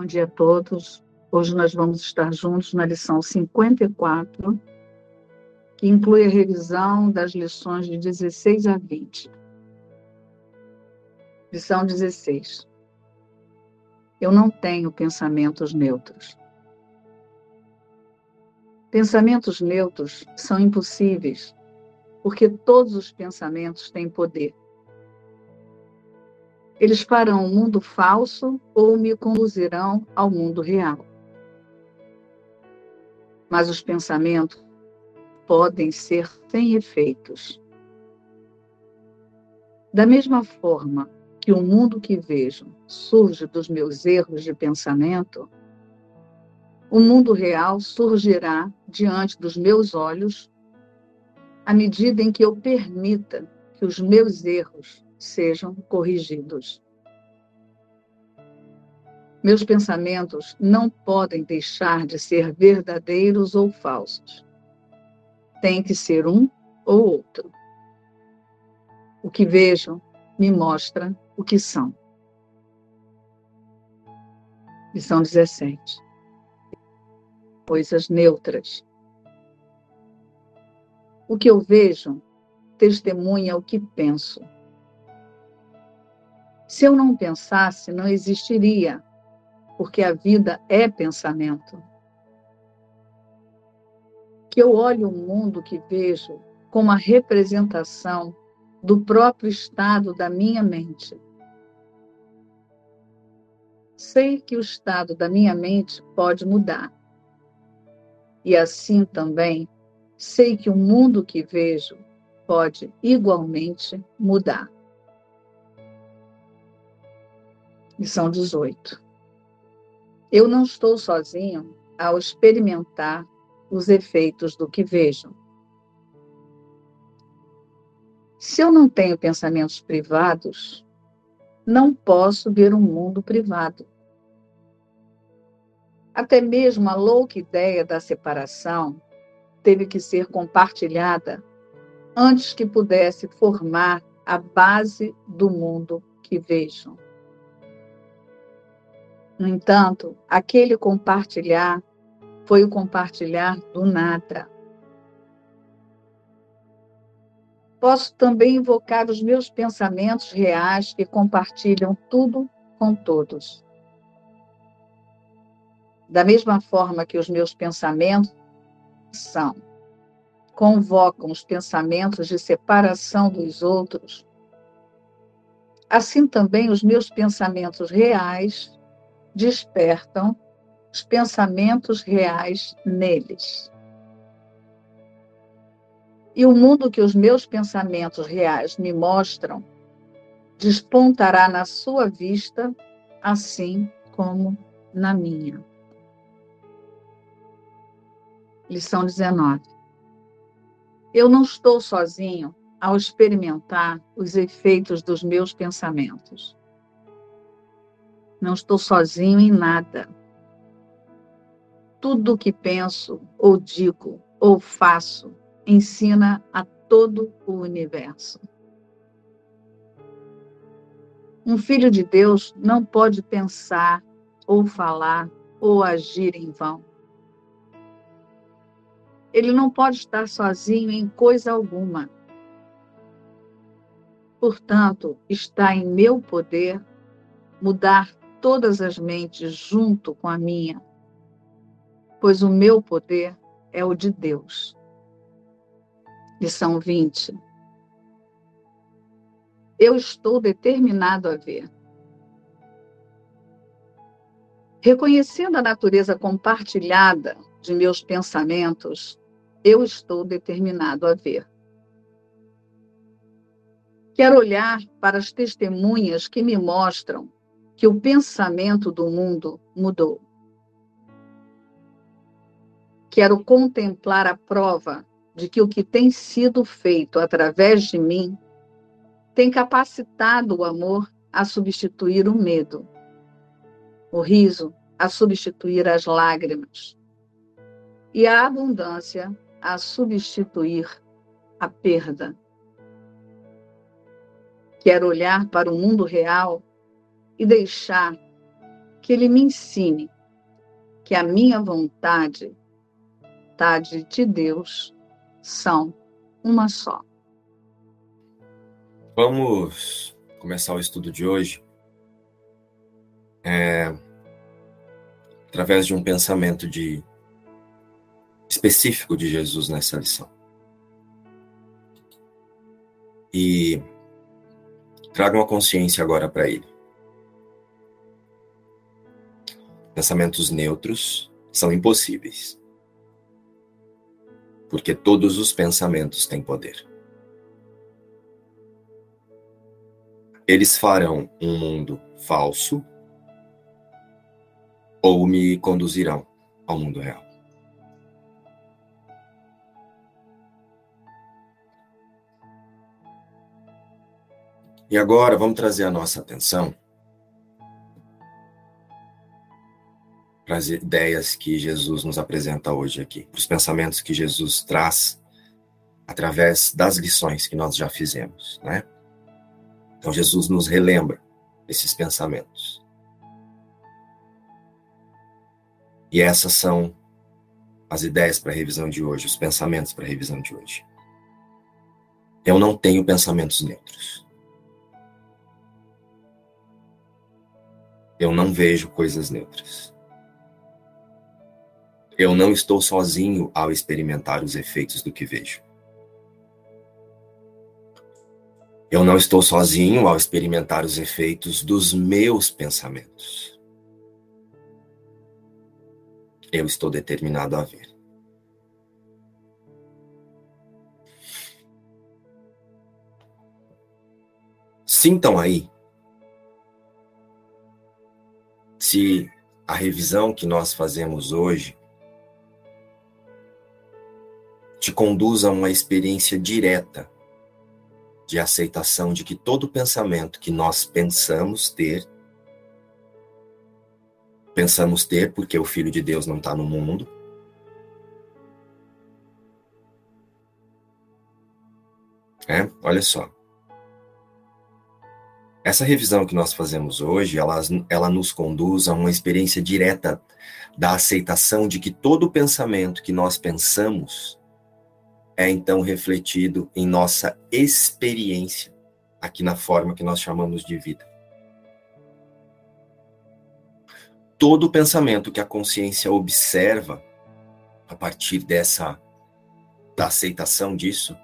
Bom dia a todos. Hoje nós vamos estar juntos na lição 54, que inclui a revisão das lições de 16 a 20. Lição 16. Eu não tenho pensamentos neutros. Pensamentos neutros são impossíveis, porque todos os pensamentos têm poder. Eles farão um mundo falso ou me conduzirão ao mundo real. Mas os pensamentos podem ser sem efeitos. Da mesma forma que o mundo que vejo surge dos meus erros de pensamento, o mundo real surgirá diante dos meus olhos à medida em que eu permita que os meus erros sejam corrigidos. Meus pensamentos não podem deixar de ser verdadeiros ou falsos. Tem que ser um ou outro. O que vejo me mostra o que são. Lição 17. Coisas neutras. O que eu vejo testemunha o que penso. Se eu não pensasse, não existiria, porque a vida é pensamento. Que eu olhe o mundo que vejo como a representação do próprio estado da minha mente. Sei que o estado da minha mente pode mudar. E assim também sei que o mundo que vejo pode igualmente mudar. Lição 18. Eu não estou sozinho ao experimentar os efeitos do que vejo. Se eu não tenho pensamentos privados, não posso ver um mundo privado. Até mesmo a louca ideia da separação teve que ser compartilhada antes que pudesse formar a base do mundo que vejo. No entanto, aquele compartilhar foi o compartilhar do nada. Posso também invocar os meus pensamentos reais que compartilham tudo com todos. Da mesma forma que os meus pensamentos são, convocam os pensamentos de separação dos outros, assim também os meus pensamentos reais despertam os pensamentos reais neles. E o mundo que os meus pensamentos reais me mostram despontará na sua vista, assim como na minha. Lição 19. Eu não estou sozinho ao experimentar os efeitos dos meus pensamentos. Não estou sozinho em nada. Tudo o que penso, ou digo, ou faço, ensina a todo o universo. Um filho de Deus não pode pensar, ou falar, ou agir em vão. Ele não pode estar sozinho em coisa alguma. Portanto, está em meu poder mudar todas as mentes junto com a minha, pois o meu poder é o de Deus. Lição 20. Eu estou determinado a ver. Reconhecendo a natureza compartilhada de meus pensamentos, eu estou determinado a ver. Quero olhar para as testemunhas que me mostram que o pensamento do mundo mudou. Quero contemplar a prova de que o que tem sido feito através de mim tem capacitado o amor a substituir o medo, o riso a substituir as lágrimas e a abundância a substituir a perda. Quero olhar para o mundo real e deixar que ele me ensine que a minha vontade, vontade de Deus, são uma só. Vamos começar o estudo de hoje é, através de um pensamento de específico de Jesus nessa lição. E traga uma consciência agora para ele. Pensamentos neutros são impossíveis. Porque todos os pensamentos têm poder. Eles farão um mundo falso ou me conduzirão ao mundo real. E agora vamos trazer a nossa atenção para as ideias que Jesus nos apresenta hoje aqui, para os pensamentos que Jesus traz através das lições que nós já fizemos, né? Então Jesus nos relembra esses pensamentos. E essas são as ideias para a revisão de hoje, os pensamentos para a revisão de hoje. Eu não tenho pensamentos neutros. Eu não vejo coisas neutras. Eu não estou sozinho ao experimentar os efeitos do que vejo. Eu não estou sozinho ao experimentar os efeitos dos meus pensamentos. Eu estou determinado a ver. Sintam aí se a revisão que nós fazemos hoje te conduz a uma experiência direta de aceitação de que todo pensamento que nós pensamos ter, pensamos ter porque o Filho de Deus não está no mundo, é, olha só. Essa revisão que nós fazemos hoje, ela, ela nos conduz a uma experiência direta da aceitação de que todo pensamento que nós pensamos é então refletido em nossa experiência, aqui na forma que nós chamamos de vida. Todo pensamento que a consciência observa a partir dessa da aceitação disso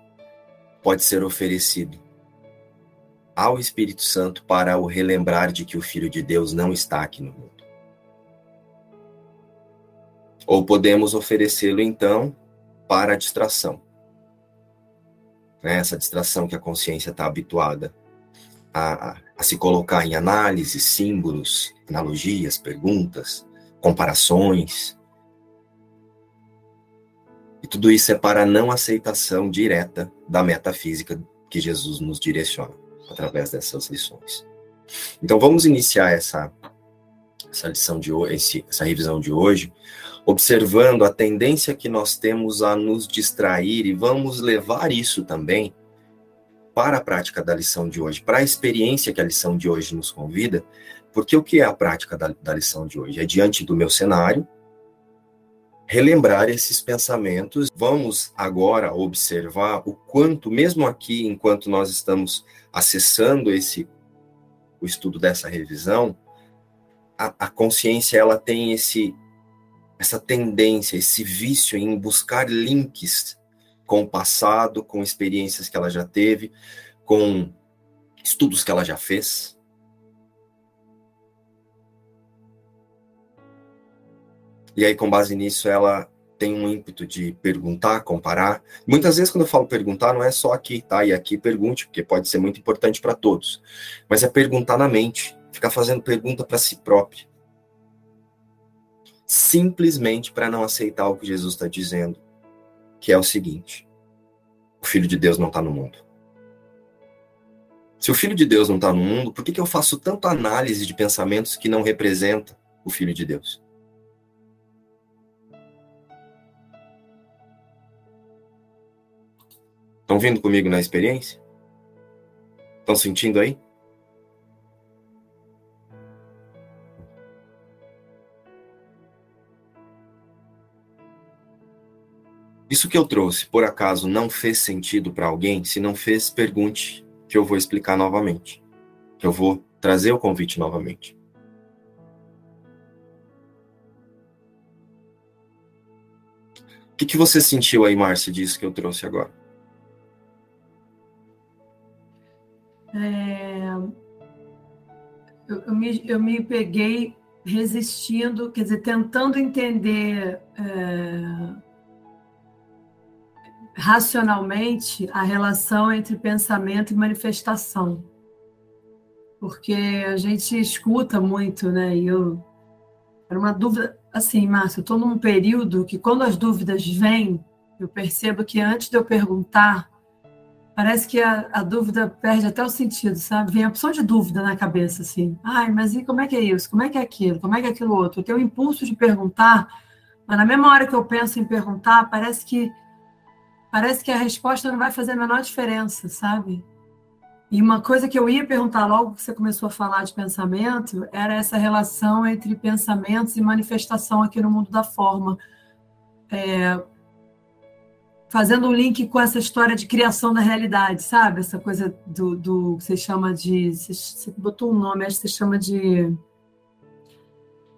pode ser oferecido ao Espírito Santo para o relembrar de que o Filho de Deus não está aqui no mundo. Ou podemos oferecê-lo, então, para a distração. Né? Essa distração que a consciência está habituada a, a, a se colocar em análise, símbolos, analogias, perguntas, comparações. E tudo isso é para a não aceitação direta da metafísica que Jesus nos direciona através dessas lições. Então vamos iniciar essa essa lição de hoje, essa revisão de hoje, observando a tendência que nós temos a nos distrair e vamos levar isso também para a prática da lição de hoje, para a experiência que a lição de hoje nos convida, porque o que é a prática da, da lição de hoje? É diante do meu cenário, relembrar esses pensamentos. Vamos agora observar o quanto, mesmo aqui, enquanto nós estamos acessando esse o estudo dessa revisão, a, a consciência ela tem esse essa tendência, esse vício em buscar links com o passado, com experiências que ela já teve, com estudos que ela já fez. E aí, com base nisso, ela tem um ímpeto de perguntar, comparar. Muitas vezes, quando eu falo perguntar, não é só aqui, tá? E aqui pergunte, porque pode ser muito importante para todos. Mas é perguntar na mente, ficar fazendo pergunta para si próprio. Simplesmente para não aceitar o que Jesus está dizendo, que é o seguinte: o Filho de Deus não está no mundo. Se o Filho de Deus não está no mundo, por que, que eu faço tanta análise de pensamentos que não representa o Filho de Deus? Estão vindo comigo na experiência? Estão sentindo aí? Isso que eu trouxe, por acaso, não fez sentido para alguém? Se não fez, pergunte, que eu vou explicar novamente. Que eu vou trazer o convite novamente. O que, que você sentiu aí, Márcia, disso que eu trouxe agora? É... Eu, eu, me, eu me peguei resistindo, quer dizer, tentando entender é, racionalmente a relação entre pensamento e manifestação. Porque a gente escuta muito, né? E eu. Era uma dúvida. Assim, Márcio, eu estou num período que, quando as dúvidas vêm, eu percebo que antes de eu perguntar, parece que a, a, dúvida perde até o sentido, sabe? Vem a opção de dúvida na cabeça, assim. Ai, mas e como é que é isso? Como é que é aquilo? Como é que é aquilo outro? Eu tenho o impulso de perguntar, mas na mesma hora que eu penso em perguntar, parece que parece que a resposta não vai fazer a menor diferença, sabe? E uma coisa que eu ia perguntar logo que você começou a falar de pensamento era essa relação entre pensamentos e manifestação aqui no mundo da forma. É, fazendo um link com essa história de criação da realidade, sabe? Essa coisa do, do que você chama de. Você botou um nome, acho que você chama de.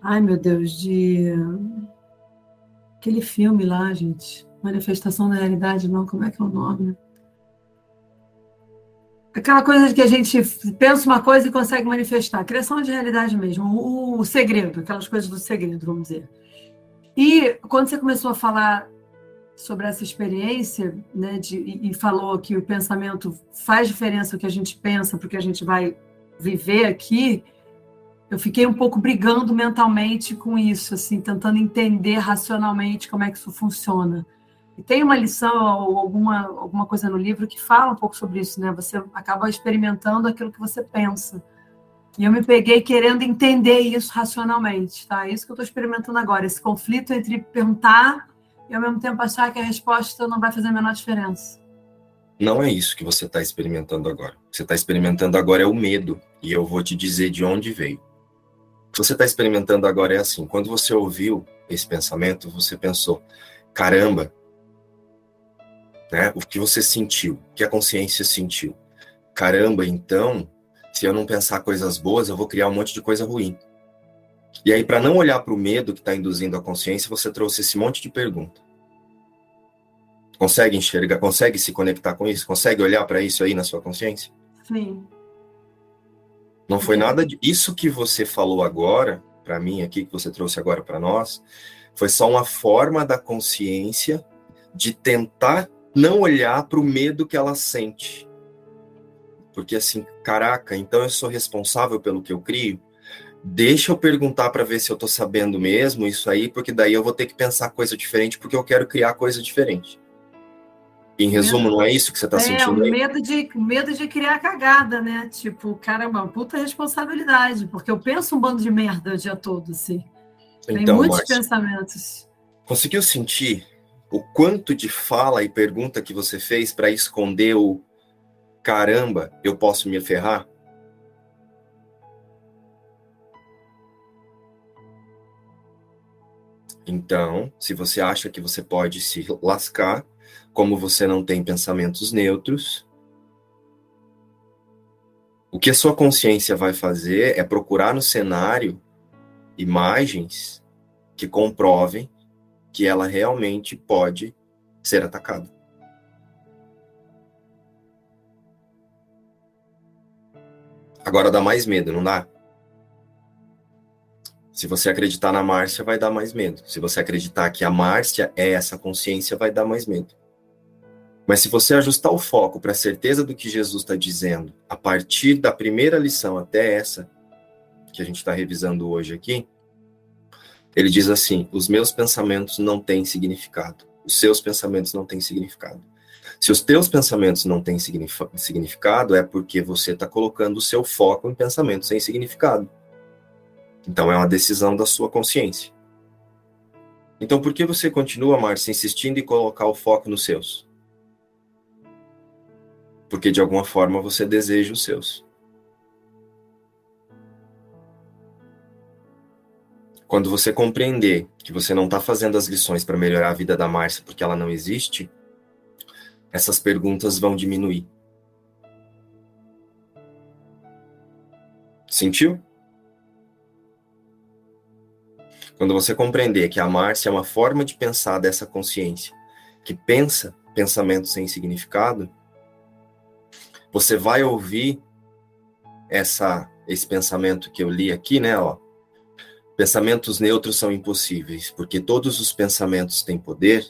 Ai, meu Deus, de. Aquele filme lá, gente. Manifestação da realidade, não, como é que é o nome? Aquela coisa de que a gente pensa uma coisa e consegue manifestar. Criação de realidade mesmo. O, o segredo, aquelas coisas do segredo, vamos dizer. E quando você começou a falar sobre essa experiência, né, de, e, falou que o pensamento faz diferença o que a gente pensa, porque a gente vai viver aqui, eu fiquei um pouco brigando mentalmente com isso, assim, tentando entender racionalmente como é que isso funciona. E tem uma lição ou alguma, alguma coisa no livro que fala um pouco sobre isso, né? Você acaba experimentando aquilo que você pensa. E eu me peguei querendo entender isso racionalmente, tá? É isso que eu estou experimentando agora, esse conflito entre perguntar e ao mesmo tempo achar que a resposta não vai fazer a menor diferença. Não é isso que você está experimentando agora. O que você está experimentando agora é o medo, e eu vou te dizer de onde veio. O que você está experimentando agora é assim: quando você ouviu esse pensamento, você pensou, caramba, né? O que você sentiu, o que a consciência sentiu. Caramba, então, se eu não pensar coisas boas, eu vou criar um monte de coisa ruim. E aí, para não olhar para o medo que está induzindo a consciência, você trouxe esse monte de pergunta. Consegue enxergar, consegue se conectar com isso? Consegue olhar para isso aí na sua consciência? Sim. Não foi nada de isso que você falou agora, para mim aqui, que você trouxe agora para nós, foi só uma forma da consciência de tentar não olhar para o medo que ela sente. Porque assim, caraca, então eu sou responsável pelo que eu crio? deixa eu perguntar para ver se eu estou sabendo mesmo isso aí, porque daí eu vou ter que pensar coisa diferente, porque eu quero criar coisa diferente. Em resumo, não é isso que você está é, sentindo aí? medo de medo de criar cagada, né? Tipo, caramba, puta responsabilidade, porque eu penso um bando de merda o dia todo, assim. Tem então, muitos Marcia, pensamentos. Conseguiu sentir o quanto de fala e pergunta que você fez para esconder o caramba, eu posso me ferrar? Então, se você acha que você pode se lascar, como você não tem pensamentos neutros, o que a sua consciência vai fazer é procurar no cenário imagens que comprovem que ela realmente pode ser atacada. Agora dá mais medo, não dá? Se você acreditar na Márcia, vai dar mais medo. Se você acreditar que a Márcia é essa consciência, vai dar mais medo. Mas se você ajustar o foco para a certeza do que Jesus está dizendo, a partir da primeira lição até essa, que a gente está revisando hoje aqui, ele diz assim: os meus pensamentos não têm significado, os seus pensamentos não têm significado. Se os teus pensamentos não têm significado, é porque você está colocando o seu foco em pensamentos sem significado. Então é uma decisão da sua consciência. Então por que você continua, Márcia, insistindo em colocar o foco nos seus? Porque de alguma forma você deseja os seus. Quando você compreender que você não está fazendo as lições para melhorar a vida da Márcia porque ela não existe, essas perguntas vão diminuir. Sentiu? Quando você compreender que a Márcia é uma forma de pensar dessa consciência, que pensa pensamentos sem significado, você vai ouvir essa esse pensamento que eu li aqui, né, ó. Pensamentos neutros são impossíveis, porque todos os pensamentos têm poder.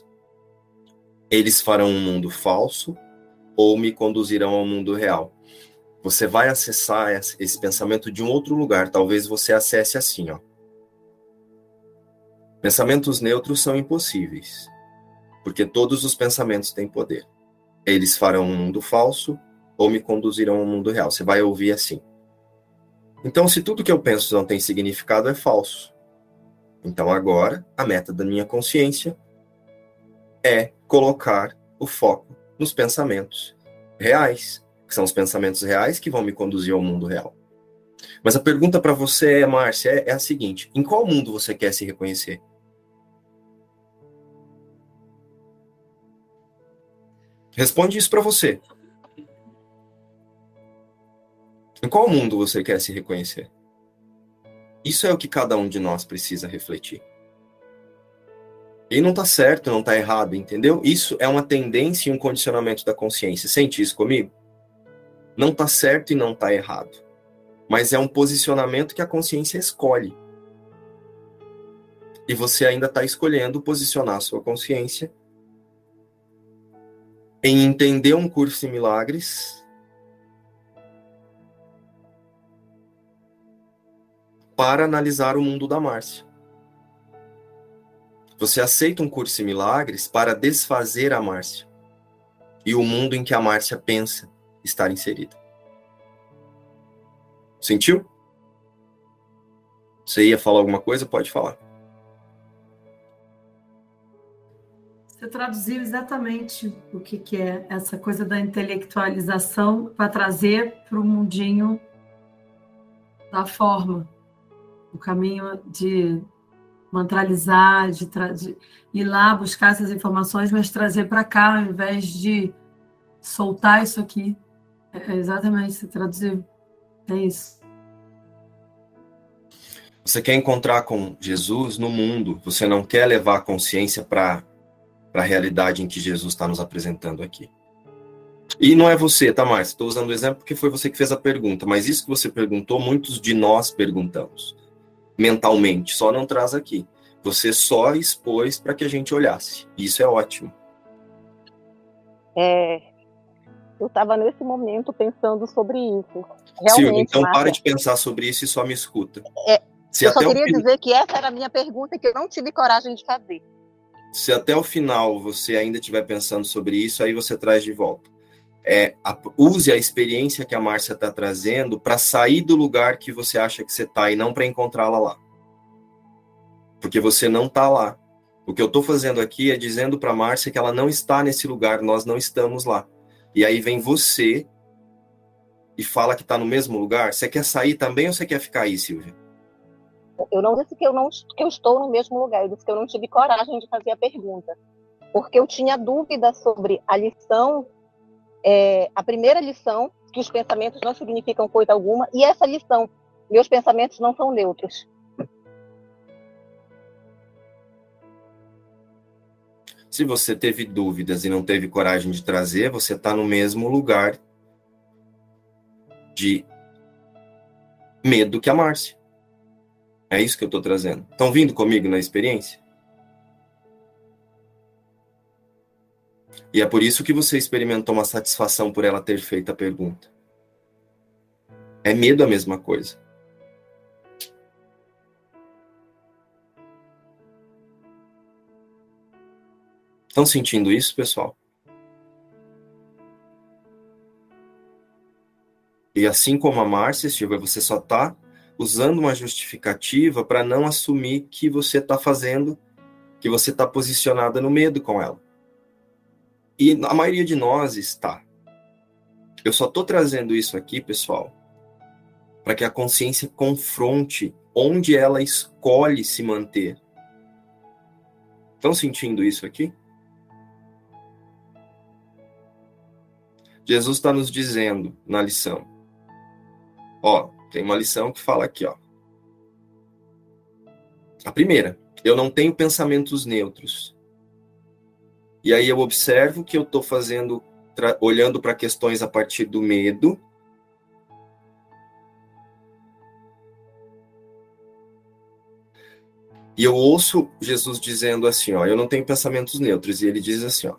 Eles farão um mundo falso ou me conduzirão ao mundo real. Você vai acessar esse pensamento de um outro lugar. Talvez você acesse assim, ó. Pensamentos neutros são impossíveis, porque todos os pensamentos têm poder. Eles farão um mundo falso ou me conduzirão ao mundo real. Você vai ouvir assim. Então, se tudo que eu penso não tem significado, é falso. Então, agora, a meta da minha consciência é colocar o foco nos pensamentos reais, que são os pensamentos reais que vão me conduzir ao mundo real. Mas a pergunta para você, Márcia, é, é a seguinte: em qual mundo você quer se reconhecer? Responde isso para você. Em qual mundo você quer se reconhecer? Isso é o que cada um de nós precisa refletir. E não está certo, não está errado, entendeu? Isso é uma tendência e um condicionamento da consciência. Sente isso comigo? Não está certo e não está errado. Mas é um posicionamento que a consciência escolhe. E você ainda está escolhendo posicionar a sua consciência em entender um curso em milagres para analisar o mundo da Márcia. Você aceita um curso em milagres para desfazer a Márcia e o mundo em que a Márcia pensa estar inserida. Sentiu? Você ia falar alguma coisa? Pode falar. Você traduziu exatamente o que, que é essa coisa da intelectualização para trazer para o mundinho da forma o caminho de mantralizar, de, de, ir lá buscar essas informações, mas trazer para cá, ao invés de soltar isso aqui. É, é exatamente, você traduziu. É isso. Você quer encontrar com Jesus no mundo, você não quer levar a consciência para a realidade em que Jesus está nos apresentando aqui. E não é você, tá, Márcia? Estou usando o exemplo porque foi você que fez a pergunta, mas isso que você perguntou, muitos de nós perguntamos mentalmente, só não traz aqui. Você só expôs para que a gente olhasse. Isso é ótimo. É, eu estava nesse momento pensando sobre isso. Realmente, Silvia, então Marcia, para de pensar sobre isso e só me escuta. É, eu só queria dizer que essa era a minha pergunta que eu não tive coragem de fazer. Se até o final você ainda estiver pensando sobre isso, aí você traz de volta. É, use a experiência que a Márcia está trazendo para sair do lugar que você acha que você está e não para encontrá-la lá. Porque você não está lá. O que eu estou fazendo aqui é dizendo para a Márcia que ela não está nesse lugar, nós não estamos lá. E aí vem você e fala que está no mesmo lugar. Você quer sair também ou você quer ficar aí, Silvia? Eu não disse que eu, não, que eu estou no mesmo lugar, eu disse que eu não tive coragem de fazer a pergunta. Porque eu tinha dúvida sobre a lição é, a primeira lição, que os pensamentos não significam coisa alguma, e essa lição, meus pensamentos não são neutros. Se você teve dúvidas e não teve coragem de trazer, você está no mesmo lugar de medo que a Márcia. É isso que eu estou trazendo. Estão vindo comigo na experiência? E é por isso que você experimentou uma satisfação por ela ter feito a pergunta. É medo a mesma coisa. Estão sentindo isso, pessoal? E assim como a Márcia, Silvia, você só está usando uma justificativa para não assumir que você está fazendo, que você está posicionada no medo com ela. E a maioria de nós está. Eu só estou trazendo isso aqui, pessoal, para que a consciência confronte onde ela escolhe se manter. Estão sentindo isso aqui? Jesus está nos dizendo na lição. Ó, tem uma lição que fala aqui, ó. A primeira, eu não tenho pensamentos neutros. E aí eu observo que eu estou fazendo, olhando para questões a partir do medo. E eu ouço Jesus dizendo assim, ó, eu não tenho pensamentos neutros. E ele diz assim, ó,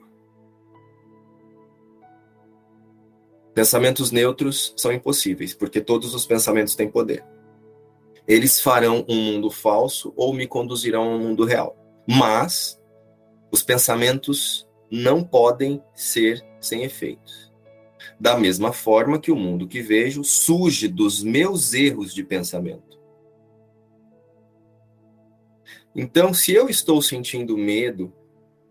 Pensamentos neutros são impossíveis, porque todos os pensamentos têm poder. Eles farão um mundo falso ou me conduzirão a um mundo real. Mas os pensamentos não podem ser sem efeitos. Da mesma forma que o mundo que vejo surge dos meus erros de pensamento. Então, se eu estou sentindo medo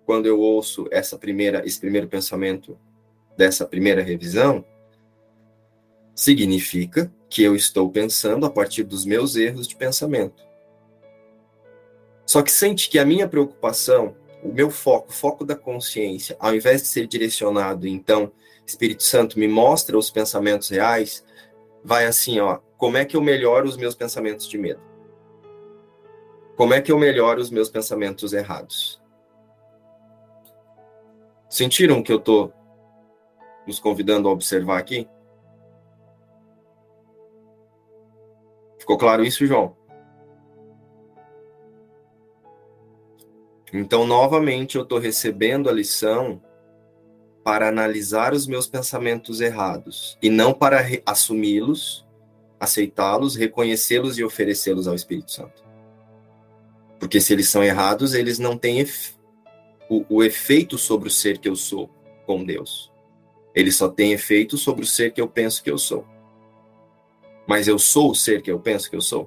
quando eu ouço essa primeira, esse primeiro pensamento dessa primeira revisão, significa que eu estou pensando a partir dos meus erros de pensamento. Só que sente que a minha preocupação, o meu foco, o foco da consciência, ao invés de ser direcionado, então, Espírito Santo me mostra os pensamentos reais, vai assim, ó, como é que eu melhoro os meus pensamentos de medo? Como é que eu melhoro os meus pensamentos errados? Sentiram que eu estou nos convidando a observar aqui? Ficou claro isso, João? Então, novamente, eu estou recebendo a lição para analisar os meus pensamentos errados e não para assumi-los, aceitá-los, reconhecê-los e oferecê-los ao Espírito Santo. Porque se eles são errados, eles não têm o, o efeito sobre o ser que eu sou com Deus. Eles só têm efeito sobre o ser que eu penso que eu sou mas eu sou o ser que eu penso que eu sou?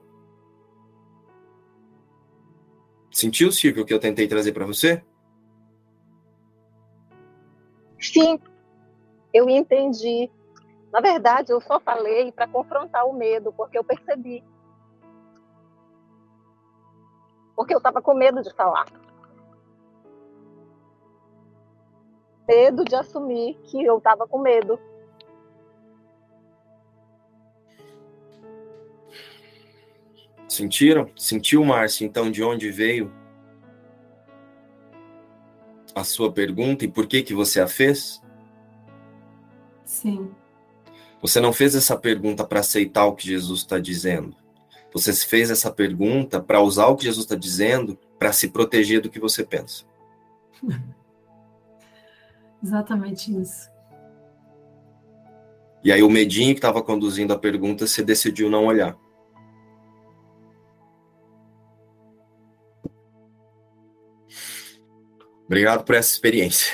Sentiu, Silvio, o que eu tentei trazer para você? Sim, eu entendi. Na verdade, eu só falei para confrontar o medo, porque eu percebi. Porque eu estava com medo de falar. Medo de assumir que eu estava com medo. Sentiram? Sentiu, Márcio, então, de onde veio a sua pergunta e por que que você a fez? Sim. Você não fez essa pergunta para aceitar o que Jesus está dizendo. Você fez essa pergunta para usar o que Jesus está dizendo para se proteger do que você pensa. Exatamente isso. E aí o medinho que estava conduzindo a pergunta, você decidiu não olhar. Obrigado por essa experiência.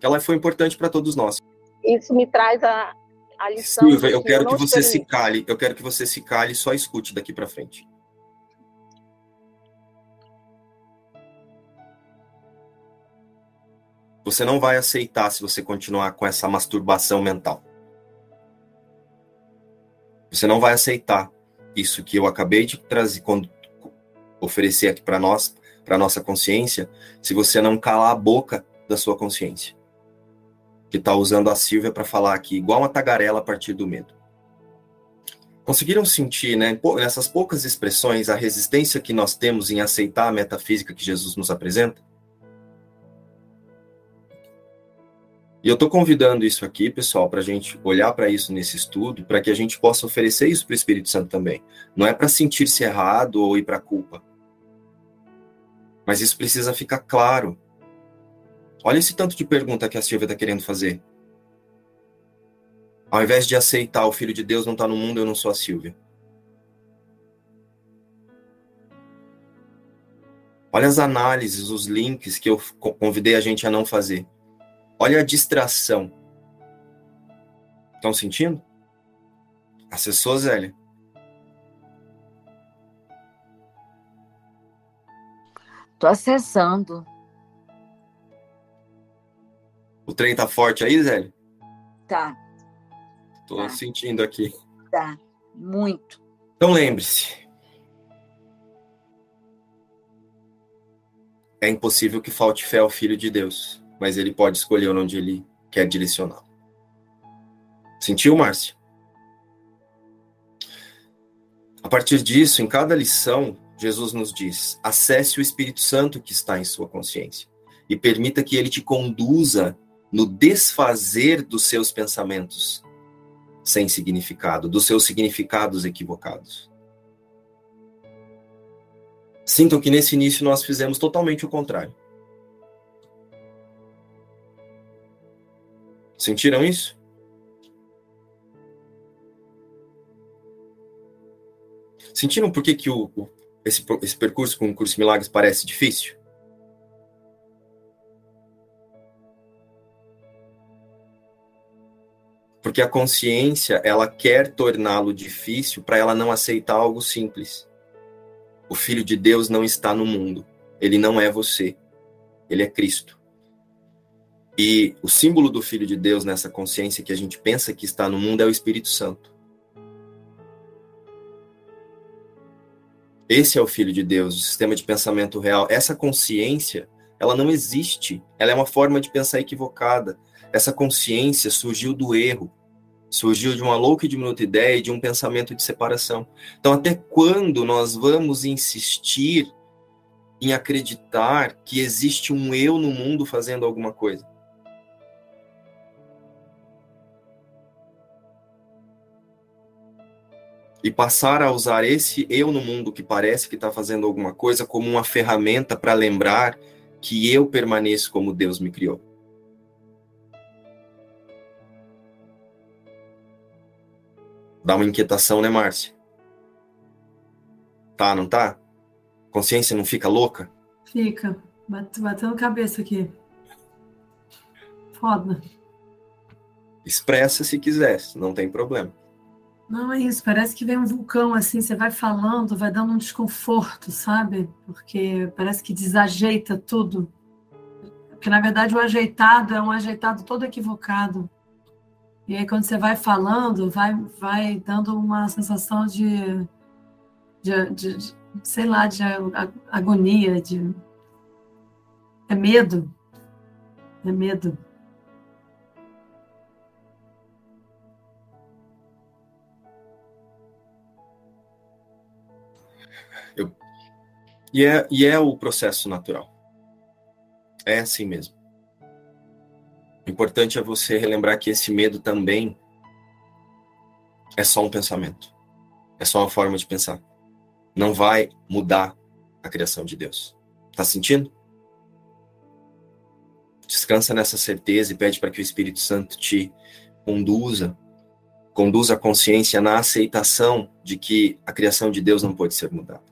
Ela foi importante para todos nós. Isso me traz a, a lição. Silvia, eu quero que você se cale. Eu quero que você se cale e só escute daqui para frente. Você não vai aceitar se você continuar com essa masturbação mental. Você não vai aceitar isso que eu acabei de trazer, quando oferecer aqui para nós, para nossa consciência se você não calar a boca da sua consciência. Que está usando a Silvia para falar aqui, igual uma tagarela a partir do medo. Conseguiram sentir, né, nessas poucas expressões, a resistência que nós temos em aceitar a metafísica que Jesus nos apresenta? E eu estou convidando isso aqui, pessoal, para a gente olhar para isso nesse estudo, para que a gente possa oferecer isso para o Espírito Santo também. Não é para sentir-se errado ou ir para a culpa, mas isso precisa ficar claro. Olha esse tanto de pergunta que a Silvia está querendo fazer. Ao invés de aceitar o Filho de Deus não está no mundo, eu não sou a Silvia. Olha as análises, os links que eu convidei a gente a não fazer. Olha a distração. Estão sentindo? Acessou, Zélia? Tô acessando. O trem tá forte aí, Zé? Tá. Tô tá. sentindo aqui. Dá, muito. Então lembre-se, é impossível que falte fé ao Filho de Deus, mas ele pode escolher onde ele quer direcionar. Sentiu, Márcio? A partir disso, em cada lição, Jesus nos diz: acesse o Espírito Santo que está em sua consciência e permita que ele te conduza no desfazer dos seus pensamentos sem significado, dos seus significados equivocados. Sintam que nesse início nós fizemos totalmente o contrário. Sentiram isso? Sentiram por que, que o, o, esse, esse percurso com o curso Milagres parece difícil? Porque a consciência, ela quer torná-lo difícil para ela não aceitar algo simples. O Filho de Deus não está no mundo. Ele não é você. Ele é Cristo. E o símbolo do Filho de Deus nessa consciência que a gente pensa que está no mundo é o Espírito Santo. Esse é o Filho de Deus, o sistema de pensamento real. Essa consciência, ela não existe. Ela é uma forma de pensar equivocada. Essa consciência surgiu do erro, surgiu de uma louca e diminuta ideia e de um pensamento de separação. Então, até quando nós vamos insistir em acreditar que existe um eu no mundo fazendo alguma coisa? E passar a usar esse eu no mundo que parece que está fazendo alguma coisa como uma ferramenta para lembrar que eu permaneço como Deus me criou. Dá uma inquietação, né, Márcia? Tá, não tá? Consciência não fica louca? Fica. Batendo cabeça aqui. Foda. Expressa se quiser, não tem problema. Não é isso, parece que vem um vulcão assim, você vai falando, vai dando um desconforto, sabe? Porque parece que desajeita tudo. Porque na verdade o ajeitado é um ajeitado todo equivocado. E aí quando você vai falando, vai, vai dando uma sensação de, de, de, de sei lá, de agonia, de é medo. É medo. E é, e é o processo natural. É assim mesmo. O importante é você relembrar que esse medo também é só um pensamento. É só uma forma de pensar. Não vai mudar a criação de Deus. Tá sentindo? Descansa nessa certeza e pede para que o Espírito Santo te conduza, conduza a consciência na aceitação de que a criação de Deus não pode ser mudada.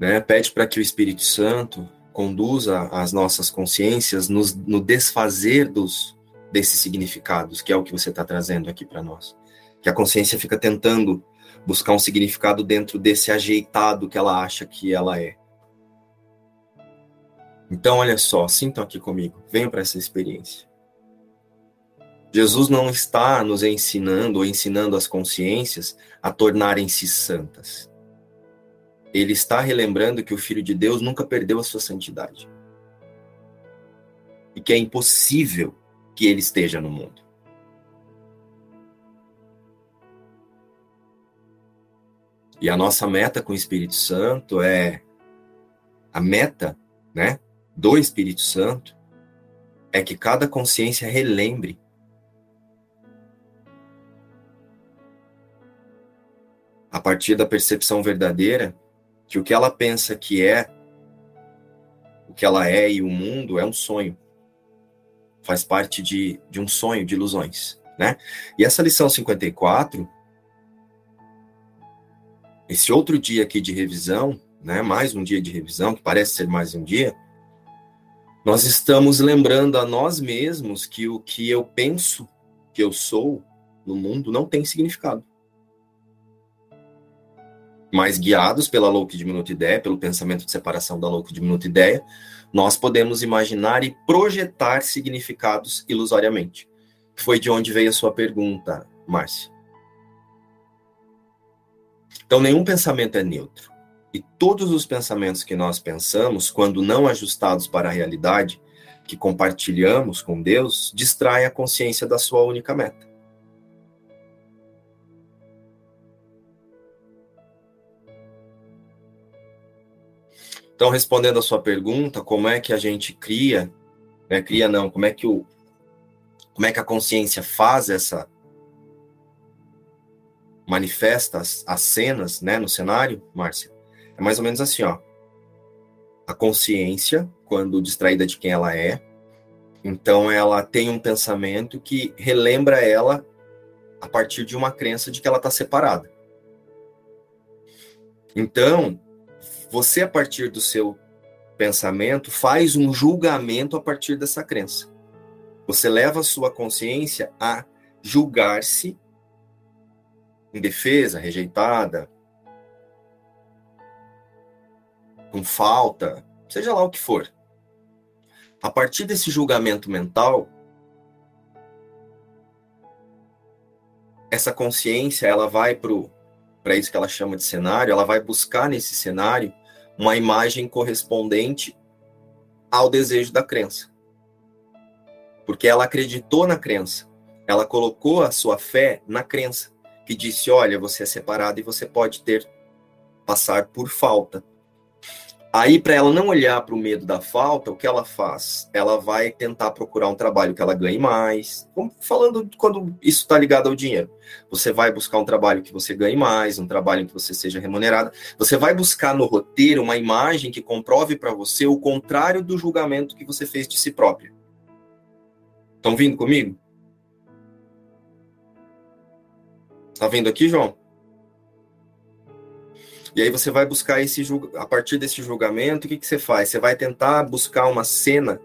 Né? Pede para que o Espírito Santo conduza as nossas consciências nos, no desfazer dos desses significados, que é o que você está trazendo aqui para nós. Que a consciência fica tentando buscar um significado dentro desse ajeitado que ela acha que ela é. Então, olha só, sintam aqui comigo, venham para essa experiência. Jesus não está nos ensinando ou ensinando as consciências a tornarem-se santas ele está relembrando que o Filho de Deus nunca perdeu a sua santidade. E que é impossível que ele esteja no mundo. E a nossa meta com o Espírito Santo é a meta, né, do Espírito Santo é que cada consciência relembre a partir da percepção verdadeira que o que ela pensa que é, o que ela é e o mundo é um sonho. Faz parte de, de um sonho, de ilusões. Né? E essa lição 54, esse outro dia aqui de revisão, né, mais um dia de revisão, que parece ser mais um dia, nós estamos lembrando a nós mesmos que o que eu penso que eu sou no mundo não tem significado mas guiados pela louca diminuta ideia, pelo pensamento de separação da louca diminuta ideia, nós podemos imaginar e projetar significados ilusoriamente. Foi de onde veio a sua pergunta, Márcia. Então, nenhum pensamento é neutro. E todos os pensamentos que nós pensamos, quando não ajustados para a realidade que compartilhamos com Deus, distraem a consciência da sua única meta. Então, respondendo a sua pergunta, como é que a gente cria, né, cria não, como é que o como é que a consciência faz essa manifesta as, as cenas, né, no cenário, Márcia? É mais ou menos assim, ó. A consciência, quando distraída de quem ela é, então ela tem um pensamento que relembra ela a partir de uma crença de que ela está separada. Então, você, a partir do seu pensamento, faz um julgamento a partir dessa crença. Você leva a sua consciência a julgar-se indefesa, rejeitada, com falta, seja lá o que for. A partir desse julgamento mental, essa consciência ela vai para isso que ela chama de cenário, ela vai buscar nesse cenário uma imagem correspondente ao desejo da crença. Porque ela acreditou na crença. Ela colocou a sua fé na crença, que disse: "Olha, você é separado e você pode ter passar por falta". Aí, para ela não olhar para o medo da falta, o que ela faz? Ela vai tentar procurar um trabalho que ela ganhe mais. Falando quando isso está ligado ao dinheiro. Você vai buscar um trabalho que você ganhe mais, um trabalho que você seja remunerada. Você vai buscar no roteiro uma imagem que comprove para você o contrário do julgamento que você fez de si própria. Estão vindo comigo? Está vindo aqui, João? E aí você vai buscar esse a partir desse julgamento, o que, que você faz? Você vai tentar buscar uma cena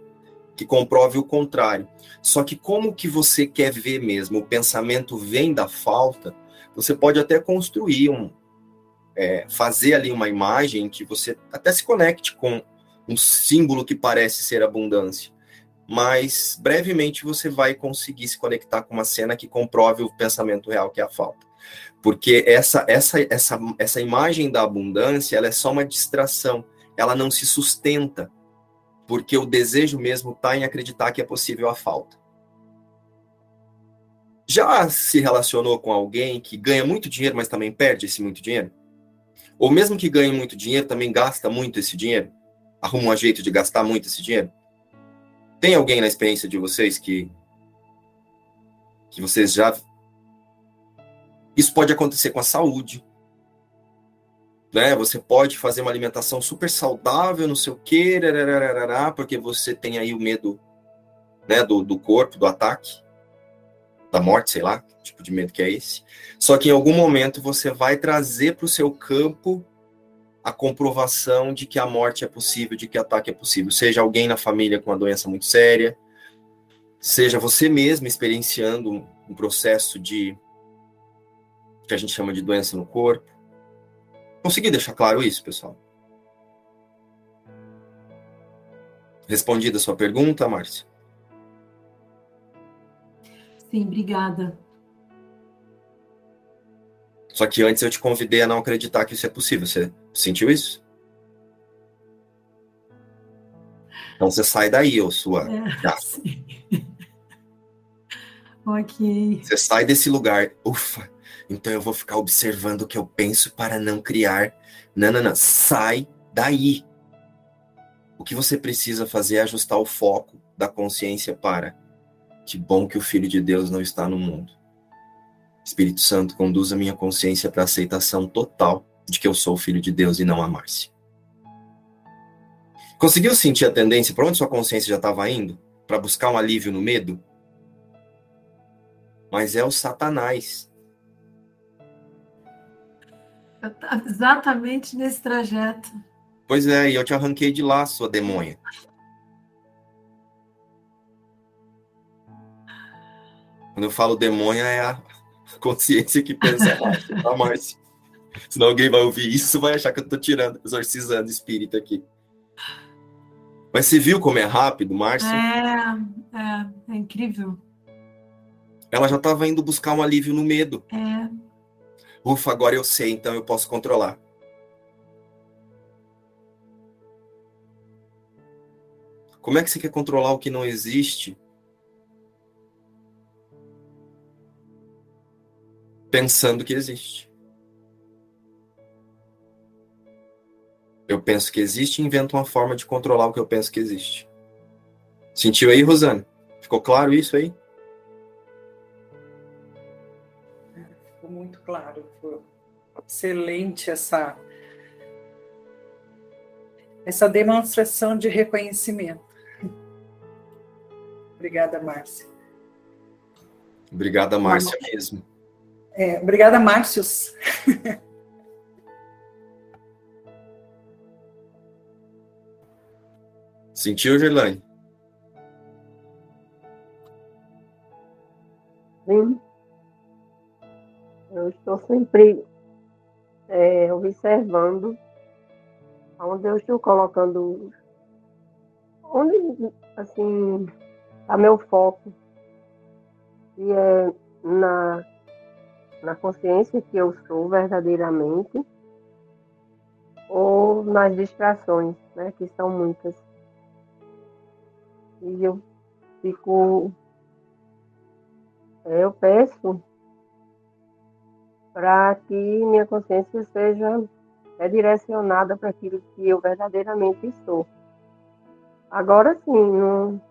que comprove o contrário. Só que como que você quer ver mesmo? O pensamento vem da falta. Você pode até construir um, é, fazer ali uma imagem que você até se conecte com um símbolo que parece ser abundância. Mas brevemente você vai conseguir se conectar com uma cena que comprove o pensamento real que é a falta. Porque essa, essa, essa, essa imagem da abundância ela é só uma distração, ela não se sustenta, porque o desejo mesmo está em acreditar que é possível a falta. Já se relacionou com alguém que ganha muito dinheiro, mas também perde esse muito dinheiro? Ou mesmo que ganhe muito dinheiro, também gasta muito esse dinheiro? Arruma um jeito de gastar muito esse dinheiro? Tem alguém na experiência de vocês que que vocês já isso pode acontecer com a saúde. Né? Você pode fazer uma alimentação super saudável, não sei o quê, porque você tem aí o medo né, do, do corpo, do ataque, da morte, sei lá, que tipo de medo que é esse. Só que em algum momento você vai trazer para o seu campo a comprovação de que a morte é possível, de que ataque é possível. Seja alguém na família com uma doença muito séria, seja você mesmo experienciando um processo de que a gente chama de doença no corpo. Consegui deixar claro isso, pessoal? Respondida a sua pergunta, Márcia? Sim, obrigada. Só que antes eu te convidei a não acreditar que isso é possível. Você sentiu isso? Então você sai daí, ô sua. É, ok. Você sai desse lugar. Ufa, então eu vou ficar observando o que eu penso para não criar. Não, não, não. Sai daí. O que você precisa fazer é ajustar o foco da consciência para que bom que o Filho de Deus não está no mundo. Espírito Santo, conduz a minha consciência para a aceitação total de que eu sou o Filho de Deus e não a Márcia. Conseguiu sentir a tendência para onde sua consciência já estava indo? Para buscar um alívio no medo? Mas é o Satanás eu estava exatamente nesse trajeto. Pois é, e eu te arranquei de lá, sua demônia. Quando eu falo demônia, é a consciência que pensa mais, tá, Márcia? Senão alguém vai ouvir isso vai achar que eu tô tirando, exorcizando espírito aqui. Mas você viu como é rápido, Márcia? É, é, é incrível. Ela já estava indo buscar um alívio no medo. É. Ufa, agora eu sei, então eu posso controlar. Como é que você quer controlar o que não existe? Pensando que existe. Eu penso que existe e invento uma forma de controlar o que eu penso que existe. Sentiu aí, Rosane? Ficou claro isso aí? Ficou muito claro. Excelente essa essa demonstração de reconhecimento. Obrigada, Márcia. Obrigada, Márcia, mesmo. É, obrigada, Márcios. Sentiu, Gerlane? Sim. Eu estou sempre é, observando onde eu estou colocando, onde, assim, está meu foco. E é na, na consciência que eu sou verdadeiramente, ou nas distrações, né, que são muitas. E eu fico. Eu peço para que minha consciência seja direcionada para aquilo que eu verdadeiramente sou. Agora sim, não,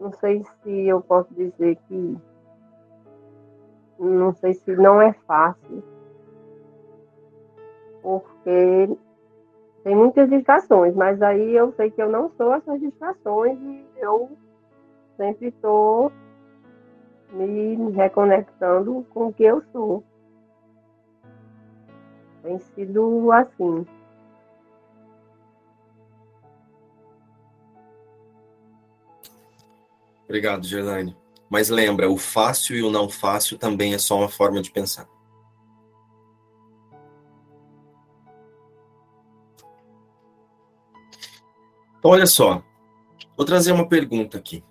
não sei se eu posso dizer que. Não sei se não é fácil, porque tem muitas distrações, mas aí eu sei que eu não sou essas distrações e eu sempre estou me reconectando com o que eu sou. Tem sido assim. Obrigado, Gerlane. Mas lembra, o fácil e o não fácil também é só uma forma de pensar. Então, olha só. Vou trazer uma pergunta aqui.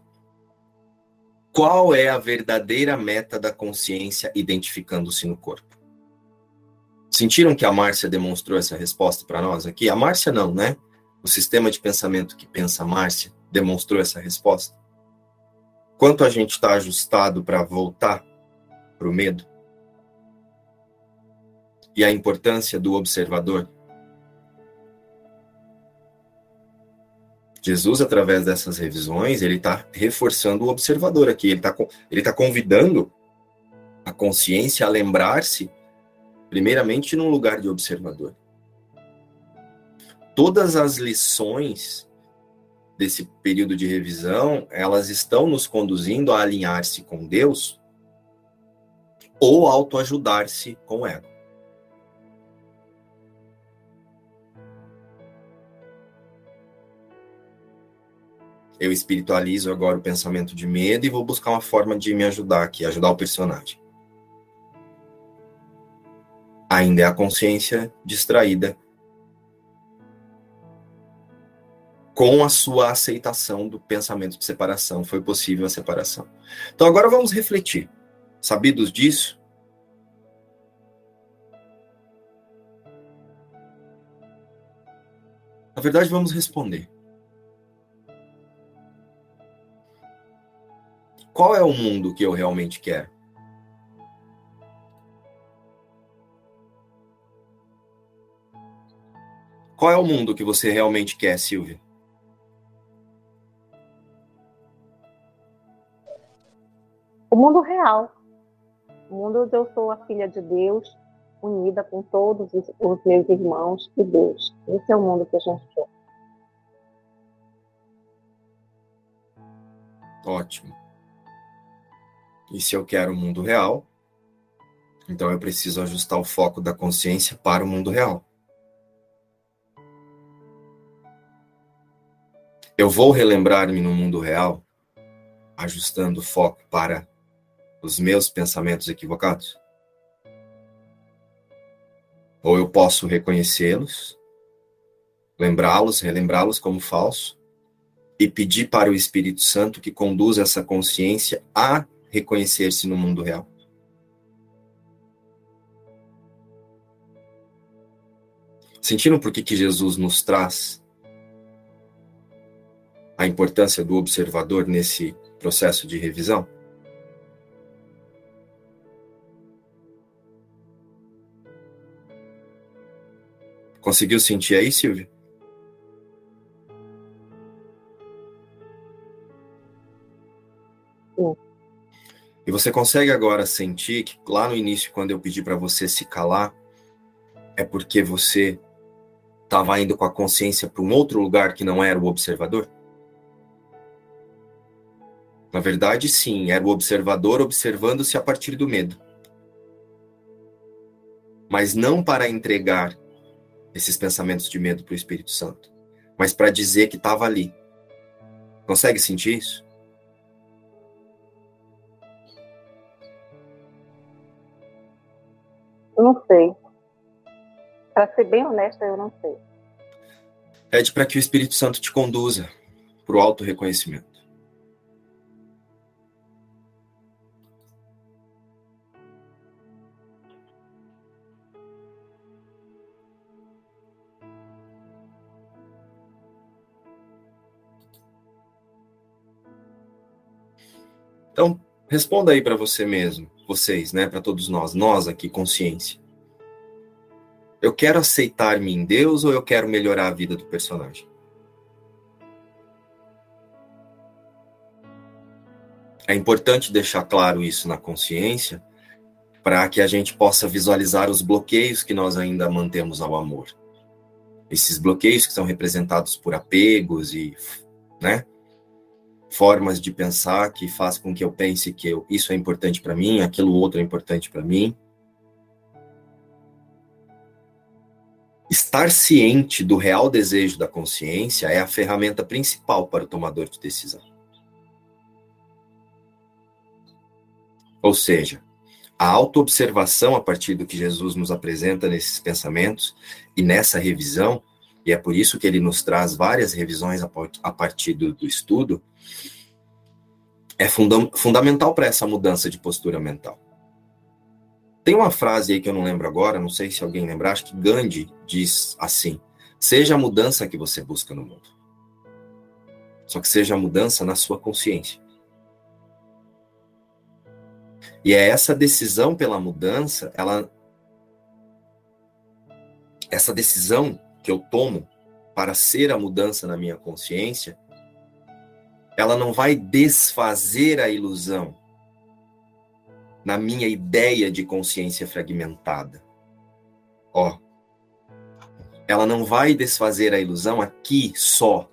Qual é a verdadeira meta da consciência identificando-se no corpo? Sentiram que a Márcia demonstrou essa resposta para nós aqui? A Márcia não, né? O sistema de pensamento que pensa a Márcia demonstrou essa resposta. Quanto a gente está ajustado para voltar para o medo? E a importância do observador Jesus, através dessas revisões, ele está reforçando o observador aqui, ele está ele tá convidando a consciência a lembrar-se, primeiramente, num lugar de observador. Todas as lições desse período de revisão, elas estão nos conduzindo a alinhar-se com Deus ou autoajudar-se com o eu espiritualizo agora o pensamento de medo e vou buscar uma forma de me ajudar aqui, ajudar o personagem. Ainda é a consciência distraída com a sua aceitação do pensamento de separação. Foi possível a separação. Então agora vamos refletir. Sabidos disso, na verdade, vamos responder. Qual é o mundo que eu realmente quero? Qual é o mundo que você realmente quer, Silvia? O mundo real. O mundo onde eu sou a filha de Deus, unida com todos os meus irmãos e Deus. Esse é o mundo que a gente quer. Ótimo. E se eu quero o mundo real, então eu preciso ajustar o foco da consciência para o mundo real. Eu vou relembrar-me no mundo real, ajustando o foco para os meus pensamentos equivocados? Ou eu posso reconhecê-los, lembrá-los, relembrá-los como falso e pedir para o Espírito Santo que conduza essa consciência a reconhecer-se no mundo real. Sentiram por que, que Jesus nos traz a importância do observador nesse processo de revisão? Conseguiu sentir aí, Silvia? Sim. E você consegue agora sentir que lá no início, quando eu pedi para você se calar, é porque você estava indo com a consciência para um outro lugar que não era o observador? Na verdade, sim, era o observador observando-se a partir do medo. Mas não para entregar esses pensamentos de medo para o Espírito Santo, mas para dizer que estava ali. Consegue sentir isso? Não sei. Para ser bem honesta, eu não sei. Pede para que o Espírito Santo te conduza para o auto-reconhecimento. Então, responda aí para você mesmo, vocês, né, para todos nós, nós aqui, consciência. Eu quero aceitar-me em Deus ou eu quero melhorar a vida do personagem? É importante deixar claro isso na consciência para que a gente possa visualizar os bloqueios que nós ainda mantemos ao amor. Esses bloqueios que são representados por apegos e, né, formas de pensar que faz com que eu pense que eu, isso é importante para mim, aquilo outro é importante para mim. Estar ciente do real desejo da consciência é a ferramenta principal para o tomador de decisão. Ou seja, a autoobservação a partir do que Jesus nos apresenta nesses pensamentos e nessa revisão, e é por isso que ele nos traz várias revisões a partir do, do estudo, é funda fundamental para essa mudança de postura mental. Tem uma frase aí que eu não lembro agora, não sei se alguém lembrar, acho que Gandhi diz assim: seja a mudança que você busca no mundo. Só que seja a mudança na sua consciência. E é essa decisão pela mudança, ela essa decisão que eu tomo para ser a mudança na minha consciência, ela não vai desfazer a ilusão na minha ideia de consciência fragmentada. Ó, ela não vai desfazer a ilusão aqui só,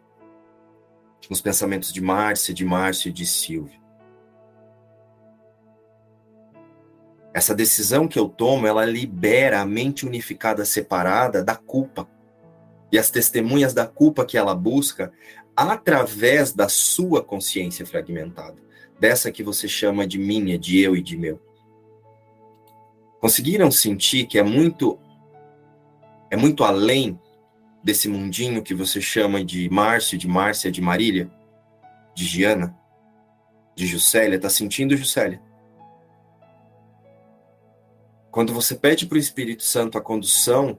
nos pensamentos de Márcia, de Márcio e de Silvio. Essa decisão que eu tomo, ela libera a mente unificada separada da culpa. E as testemunhas da culpa que ela busca através da sua consciência fragmentada dessa que você chama de minha, de eu e de meu. Conseguiram sentir que é muito é muito além desse mundinho que você chama de Márcio, de Márcia, de Marília, de Giana, de Juscelia, tá sentindo Juscelia? Quando você pede para o Espírito Santo a condução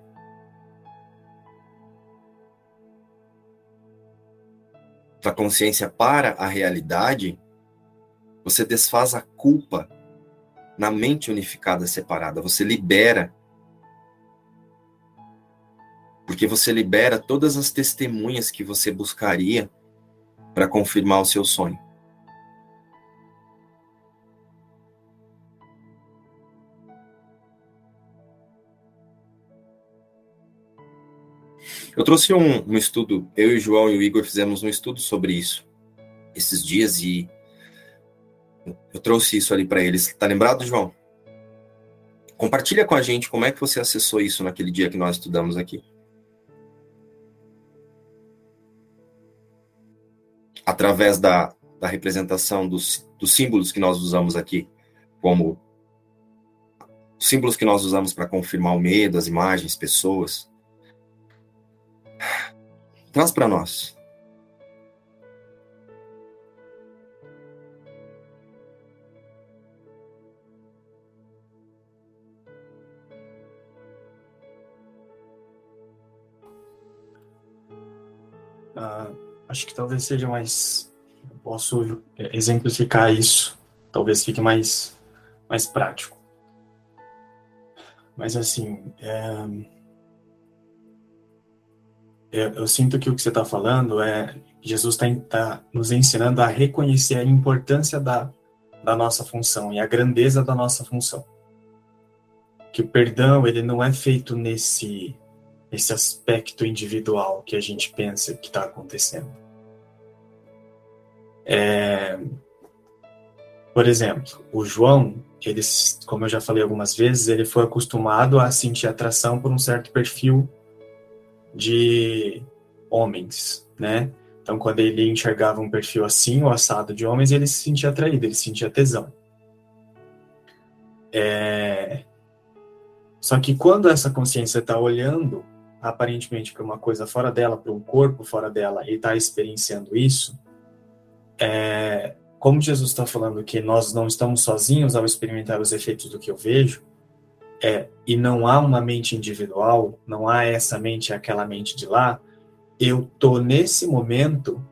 da consciência para a realidade, você desfaz a culpa na mente unificada separada. Você libera. Porque você libera todas as testemunhas que você buscaria para confirmar o seu sonho. Eu trouxe um, um, estudo, eu e o João e o Igor fizemos um estudo sobre isso esses dias e eu trouxe isso ali para eles. Tá lembrado, João? Compartilha com a gente como é que você acessou isso naquele dia que nós estudamos aqui. Através da, da representação dos, dos símbolos que nós usamos aqui, como símbolos que nós usamos para confirmar o medo, as imagens, pessoas. Traz para nós. Uh, acho que talvez seja mais. Posso exemplificar isso. Talvez fique mais, mais prático. Mas assim, é, eu, eu, sinto que o que você está falando é Jesus está tá nos ensinando a reconhecer a importância da, da nossa função e a grandeza da nossa função. Que o perdão ele não é feito nesse esse aspecto individual que a gente pensa que está acontecendo. É, por exemplo, o João, ele, como eu já falei algumas vezes, ele foi acostumado a sentir atração por um certo perfil de homens, né? Então, quando ele enxergava um perfil assim, o assado de homens, ele se sentia atraído, ele se sentia tesão. É... Só que quando essa consciência está olhando aparentemente para uma coisa fora dela, para um corpo fora dela, e está experienciando isso, é, como Jesus está falando que nós não estamos sozinhos ao experimentar os efeitos do que eu vejo, é, e não há uma mente individual, não há essa mente, aquela mente de lá, eu tô nesse momento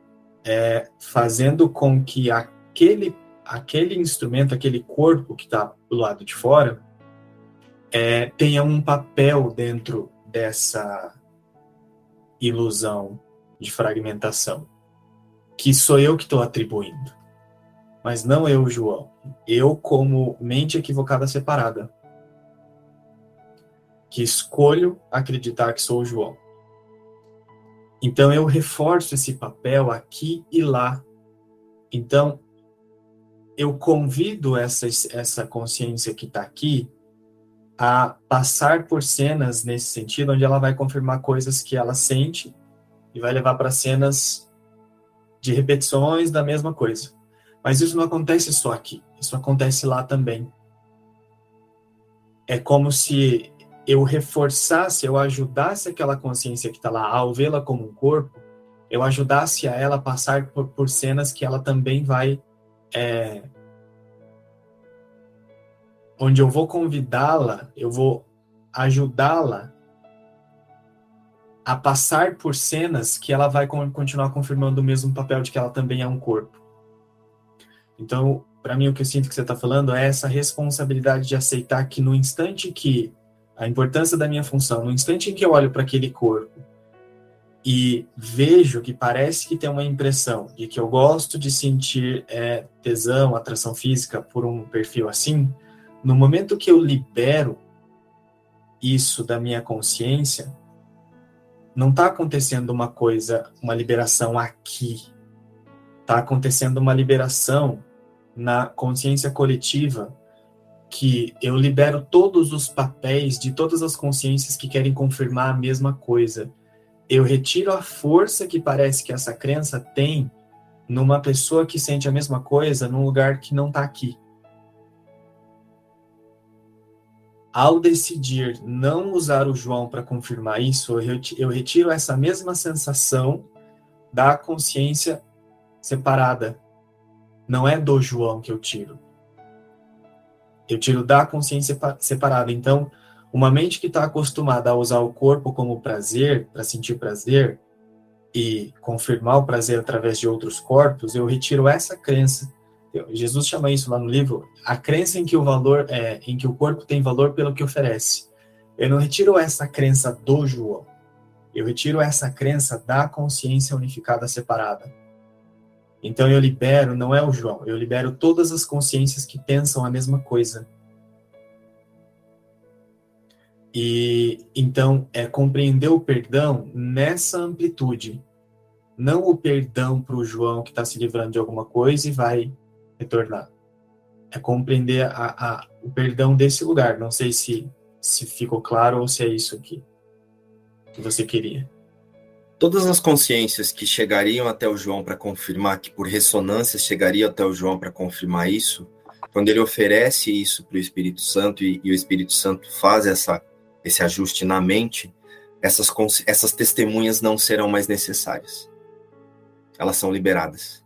é, fazendo com que aquele aquele instrumento, aquele corpo que está do lado de fora, é, tenha um papel dentro dessa ilusão de fragmentação, que sou eu que estou atribuindo, mas não eu, João. Eu, como mente equivocada separada, que escolho acreditar que sou o João. Então eu reforço esse papel aqui e lá. Então eu convido essa, essa consciência que está aqui a passar por cenas nesse sentido, onde ela vai confirmar coisas que ela sente e vai levar para cenas de repetições da mesma coisa. Mas isso não acontece só aqui, isso acontece lá também. É como se eu reforçasse, eu ajudasse aquela consciência que está lá, ao vê-la como um corpo, eu ajudasse a ela a passar por, por cenas que ela também vai é, onde eu vou convidá-la, eu vou ajudá-la a passar por cenas que ela vai continuar confirmando o mesmo papel de que ela também é um corpo. Então, para mim, o que eu sinto que você está falando é essa responsabilidade de aceitar que no instante que a importância da minha função, no instante em que eu olho para aquele corpo e vejo que parece que tem uma impressão de que eu gosto de sentir é, tesão, atração física por um perfil assim, no momento que eu libero isso da minha consciência, não está acontecendo uma coisa, uma liberação aqui. Está acontecendo uma liberação na consciência coletiva que eu libero todos os papéis de todas as consciências que querem confirmar a mesma coisa. Eu retiro a força que parece que essa crença tem numa pessoa que sente a mesma coisa num lugar que não está aqui. ao decidir não usar o João para confirmar isso, eu retiro essa mesma sensação da consciência separada. Não é do João que eu tiro. Eu tiro da consciência separada. Então, uma mente que está acostumada a usar o corpo como prazer, para sentir prazer, e confirmar o prazer através de outros corpos, eu retiro essa crença Jesus chama isso lá no livro, a crença em que o valor é, em que o corpo tem valor pelo que oferece. Eu não retiro essa crença do João. Eu retiro essa crença da consciência unificada separada. Então eu libero, não é o João, eu libero todas as consciências que pensam a mesma coisa. E então é compreender o perdão nessa amplitude, não o perdão para o João que está se livrando de alguma coisa e vai retornar. É compreender a, a, o perdão desse lugar. Não sei se, se ficou claro ou se é isso aqui que você queria. Todas as consciências que chegariam até o João para confirmar, que por ressonância chegariam até o João para confirmar isso, quando ele oferece isso para o Espírito Santo e, e, o Espírito Santo faz essa, esse ajuste na mente, essas, essas testemunhas não serão mais necessárias. Elas são liberadas.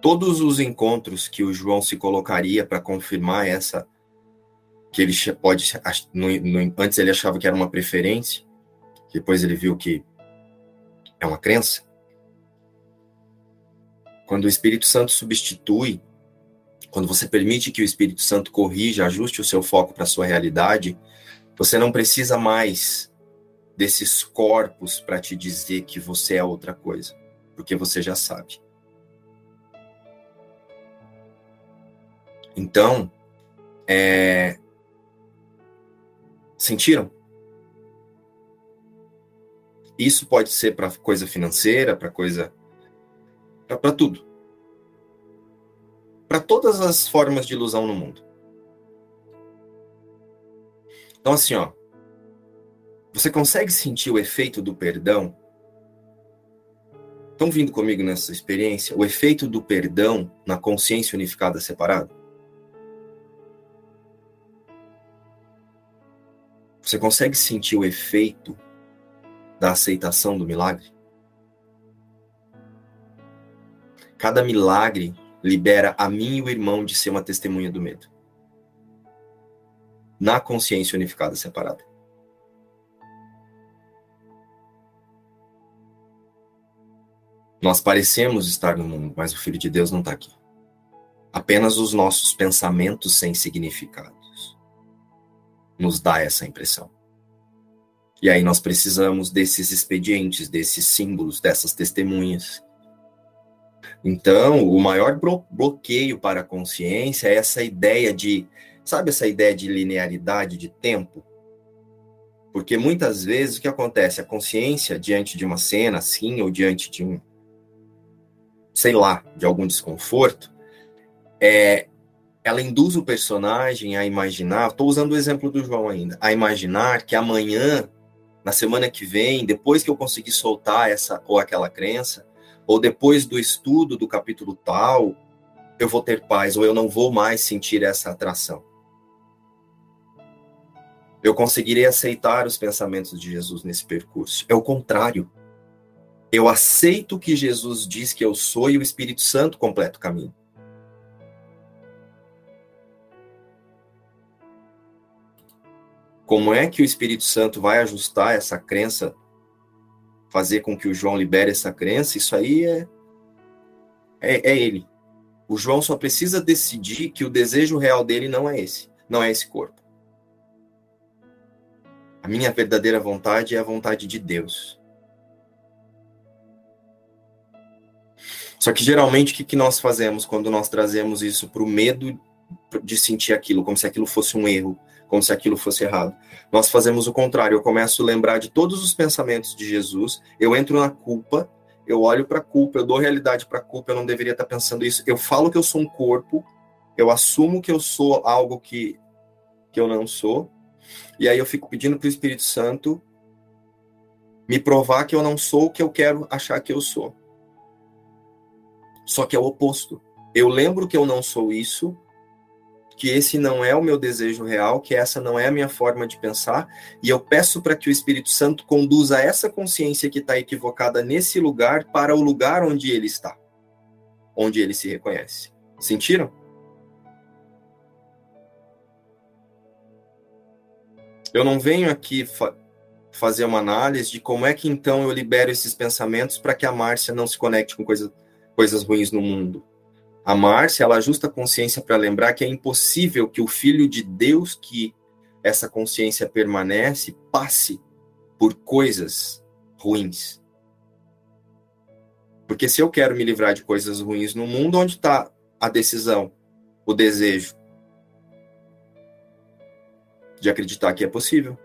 Todos os encontros que o João se colocaria para confirmar essa que ele pode no, no, antes ele achava que era uma preferência, depois ele viu que é uma crença. Quando o Espírito Santo substitui quando você permite que o Espírito Santo corrija, ajuste o seu foco para a sua realidade, você não precisa mais desses corpos para te dizer que você é outra coisa, porque você já sabe. Então, é... sentiram? Isso pode ser para coisa financeira, para coisa. para tudo para todas as formas de ilusão no mundo. Então, assim, ó, você consegue sentir o efeito do perdão? Estão vindo comigo nessa experiência? O efeito do perdão na consciência unificada separada? Você consegue sentir o efeito da aceitação do milagre? Cada milagre libera a mim e o irmão de ser uma testemunha do medo. Na consciência unificada separada. Nós parecemos estar no mundo, mas o Filho de Deus não está aqui. Apenas os nossos pensamentos sem significados nos dá essa impressão. E aí nós precisamos desses expedientes, desses símbolos, dessas testemunhas então, o maior bloqueio para a consciência é essa ideia de, sabe essa ideia de linearidade de tempo? Porque muitas vezes o que acontece? A consciência, diante de uma cena assim, ou diante de um, sei lá, de algum desconforto, é, ela induz o personagem a imaginar, estou usando o exemplo do João ainda, a imaginar que amanhã, na semana que vem, depois que eu conseguir soltar essa ou aquela crença, ou depois do estudo do capítulo tal, eu vou ter paz, ou eu não vou mais sentir essa atração. Eu conseguirei aceitar os pensamentos de Jesus nesse percurso. É o contrário. Eu aceito que Jesus diz que eu sou e o Espírito Santo completa o caminho. Como é que o Espírito Santo vai ajustar essa crença fazer com que o João libere essa crença, isso aí é, é, é ele. O João só precisa decidir que o desejo real dele não é esse, não é esse corpo. A minha verdadeira vontade é a vontade de Deus. Só que geralmente o que, que nós fazemos quando nós trazemos isso para o medo de sentir aquilo, como se aquilo fosse um erro, como se aquilo fosse errado. Nós fazemos o contrário. Eu começo a lembrar de todos os pensamentos de Jesus, eu entro na culpa, eu olho para a culpa, eu dou realidade para a culpa, eu não deveria estar pensando isso. Eu falo que eu sou um corpo, eu assumo que eu sou algo que, que eu não sou, e aí eu fico pedindo para o Espírito Santo me provar que eu não sou o que eu quero achar que eu sou. Só que é o oposto. Eu lembro que eu não sou isso, que esse não é o meu desejo real, que essa não é a minha forma de pensar, e eu peço para que o Espírito Santo conduza essa consciência que está equivocada nesse lugar para o lugar onde ele está, onde ele se reconhece. Sentiram? Eu não venho aqui fa fazer uma análise de como é que então eu libero esses pensamentos para que a Márcia não se conecte com coisa, coisas ruins no mundo. A Márcia, ela ajusta a consciência para lembrar que é impossível que o Filho de Deus, que essa consciência permanece, passe por coisas ruins. Porque se eu quero me livrar de coisas ruins no mundo, onde está a decisão, o desejo de acreditar que é possível?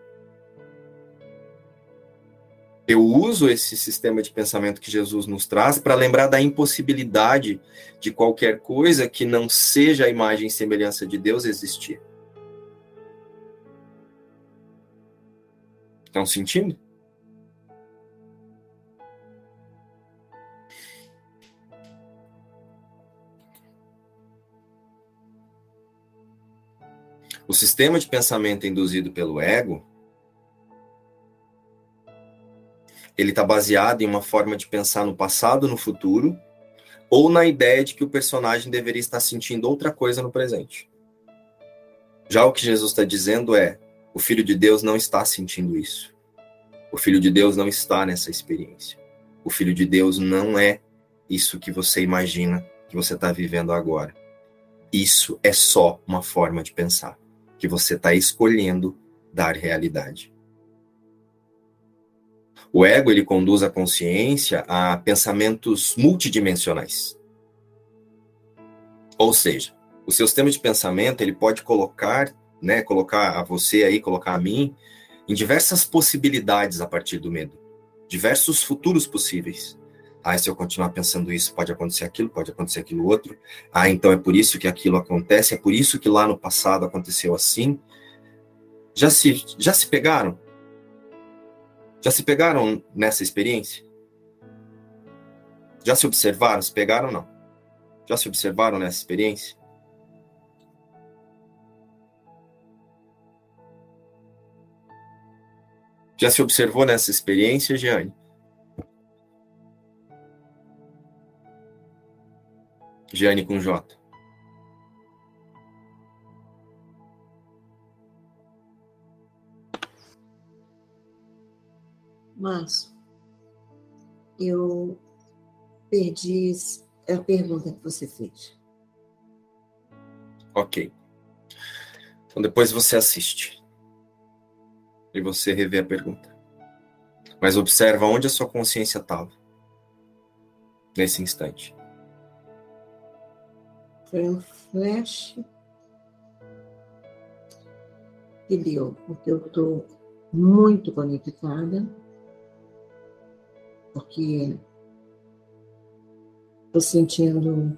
Eu uso esse sistema de pensamento que Jesus nos traz para lembrar da impossibilidade de qualquer coisa que não seja a imagem e semelhança de Deus existir. Estão sentindo? O sistema de pensamento induzido pelo ego, ele está baseado em uma forma de pensar no passado, no futuro, ou na ideia de que o personagem deveria estar sentindo outra coisa no presente. Já o que Jesus está dizendo é: o Filho de Deus não está sentindo isso. O Filho de Deus não está nessa experiência. O Filho de Deus não é isso que você imagina que você está vivendo agora. Isso é só uma forma de pensar que você está escolhendo dar realidade. O ego ele conduz a consciência a pensamentos multidimensionais. Ou seja, o seu sistema de pensamento ele pode colocar, né, colocar a você aí, colocar a mim em diversas possibilidades a partir do medo, diversos futuros possíveis. Ah, se eu continuar pensando isso, pode acontecer aquilo, pode acontecer aquilo outro. Ah, então é por isso que aquilo acontece, é por isso que lá no passado aconteceu assim. Já se, já se pegaram? Já se pegaram nessa experiência? Já se observaram? Se pegaram ou não? Já se observaram nessa experiência? Já se observou nessa experiência, Jeane? Gianni com J. Márcio, eu perdi a pergunta que você fez. Ok. Então depois você assiste. E você revê a pergunta. Mas observa onde a sua consciência estava. Nesse instante. Foi um flash que deu, porque eu estou muito conectada, porque estou sentindo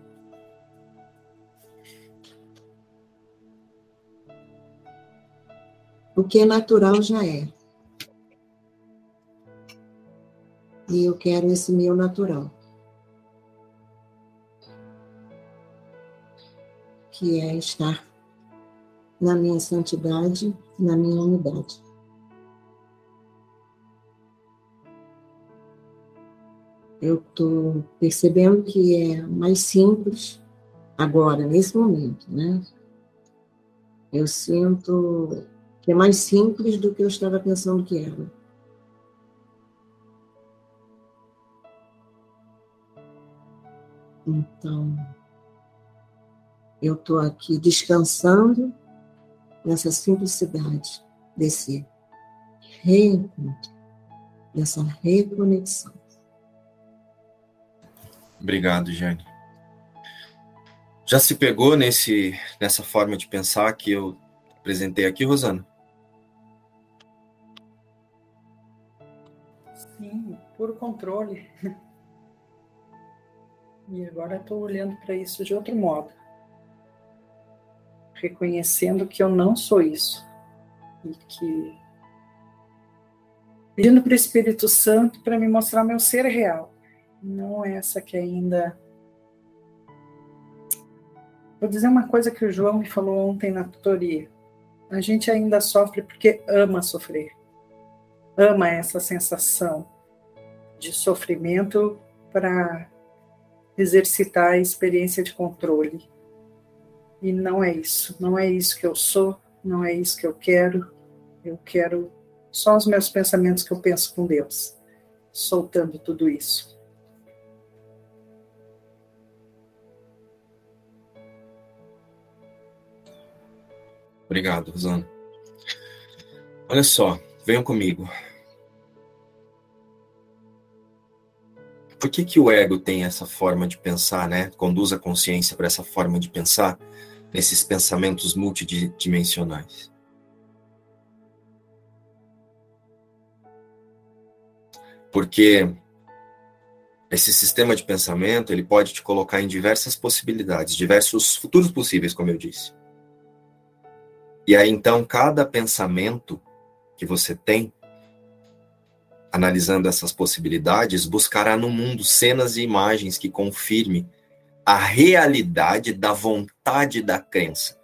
o que é natural já é. E eu quero esse meu natural. que é estar na minha santidade, na minha unidade. Eu estou percebendo que é mais simples agora, nesse momento, né? Eu sinto que é mais simples do que eu estava pensando que era. Então, eu estou aqui descansando nessa simplicidade desse reencontro, dessa reconexão. Obrigado, Jane. Já se pegou nesse, nessa forma de pensar que eu apresentei aqui, Rosana? Sim, puro controle. E agora estou olhando para isso de outro modo reconhecendo que eu não sou isso e que pedindo para o Espírito Santo para me mostrar meu ser real, não essa que ainda Vou dizer uma coisa que o João me falou ontem na tutoria. A gente ainda sofre porque ama sofrer. Ama essa sensação de sofrimento para exercitar a experiência de controle. E não é isso. Não é isso que eu sou, não é isso que eu quero. Eu quero só os meus pensamentos que eu penso com Deus, soltando tudo isso. Obrigado, Rosana. Olha só, venham comigo. Por que, que o ego tem essa forma de pensar, né? Conduz a consciência para essa forma de pensar? nesses pensamentos multidimensionais. Porque esse sistema de pensamento, ele pode te colocar em diversas possibilidades, diversos futuros possíveis, como eu disse. E aí então cada pensamento que você tem, analisando essas possibilidades, buscará no mundo cenas e imagens que confirme a realidade da vontade da crença.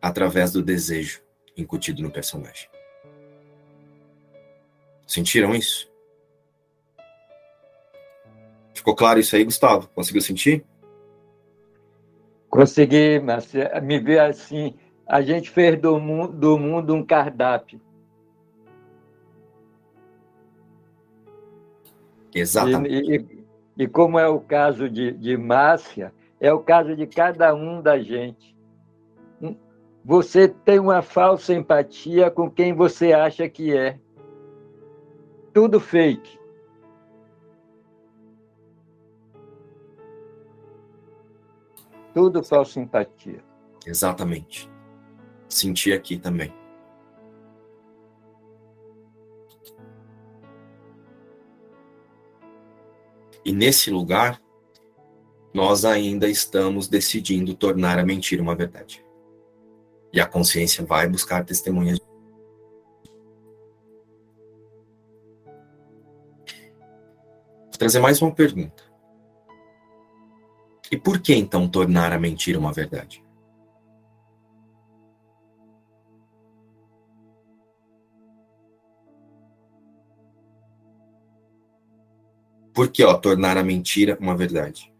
através do desejo incutido no personagem. Sentiram isso? Ficou claro isso aí, Gustavo? Conseguiu sentir? Consegui, mas me ver assim, a gente fez do mundo, do mundo um cardápio. Exatamente. E, e, e, como é o caso de, de Márcia, é o caso de cada um da gente. Você tem uma falsa empatia com quem você acha que é. Tudo fake. Tudo falsa simpatia. Exatamente. Senti aqui também. E nesse lugar, nós ainda estamos decidindo tornar a mentira uma verdade. E a consciência vai buscar testemunhas. Vou trazer mais uma pergunta. E por que então tornar a mentira uma verdade? Por que, ó, tornar a mentira uma verdade?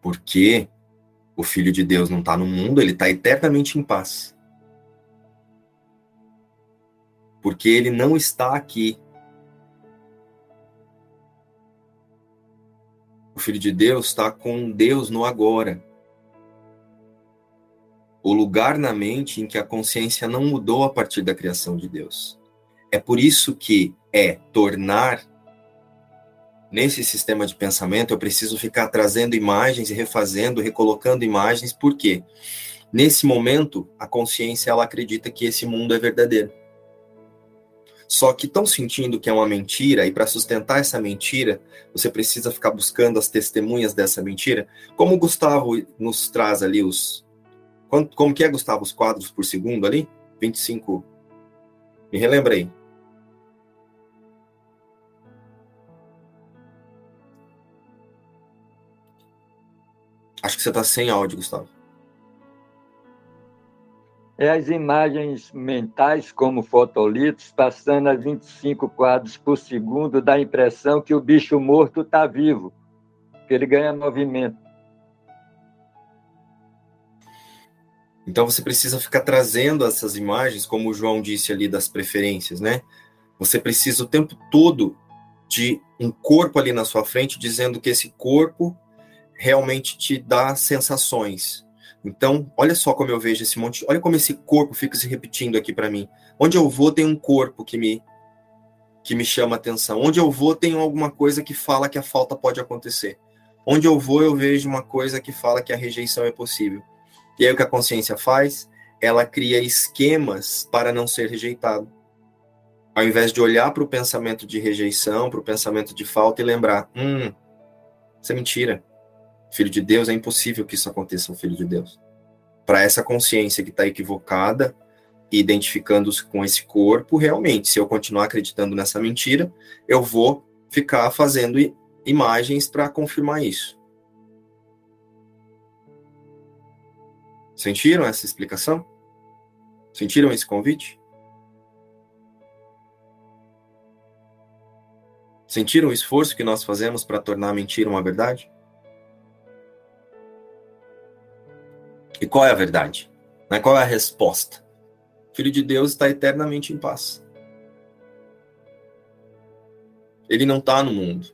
Porque o Filho de Deus não está no mundo, ele está eternamente em paz. Porque ele não está aqui O Filho de Deus está com Deus no agora. O lugar na mente em que a consciência não mudou a partir da criação de Deus. É por isso que é tornar nesse sistema de pensamento, eu preciso ficar trazendo imagens e refazendo, recolocando imagens, porque nesse momento a consciência ela acredita que esse mundo é verdadeiro. Só que estão sentindo que é uma mentira, e para sustentar essa mentira, você precisa ficar buscando as testemunhas dessa mentira. Como o Gustavo nos traz ali os. Como que é, Gustavo, os quadros por segundo ali? 25. Me relembrei. Acho que você está sem áudio, Gustavo é as imagens mentais como fotolitos passando a 25 quadros por segundo dá a impressão que o bicho morto está vivo, que ele ganha movimento. Então você precisa ficar trazendo essas imagens, como o João disse ali das preferências, né? Você precisa o tempo todo de um corpo ali na sua frente dizendo que esse corpo realmente te dá sensações, então, olha só como eu vejo esse monte, olha como esse corpo fica se repetindo aqui para mim. Onde eu vou tem um corpo que me que me chama atenção. Onde eu vou tem alguma coisa que fala que a falta pode acontecer. Onde eu vou eu vejo uma coisa que fala que a rejeição é possível. E aí o que a consciência faz? Ela cria esquemas para não ser rejeitado. Ao invés de olhar para o pensamento de rejeição, para o pensamento de falta e lembrar, hum, isso é mentira filho de Deus, é impossível que isso aconteça um filho de Deus. Para essa consciência que está equivocada, identificando-se com esse corpo, realmente, se eu continuar acreditando nessa mentira, eu vou ficar fazendo imagens para confirmar isso. Sentiram essa explicação? Sentiram esse convite? Sentiram o esforço que nós fazemos para tornar a mentira uma verdade? E qual é a verdade? Né? Qual é a resposta? O Filho de Deus está eternamente em paz. Ele não está no mundo.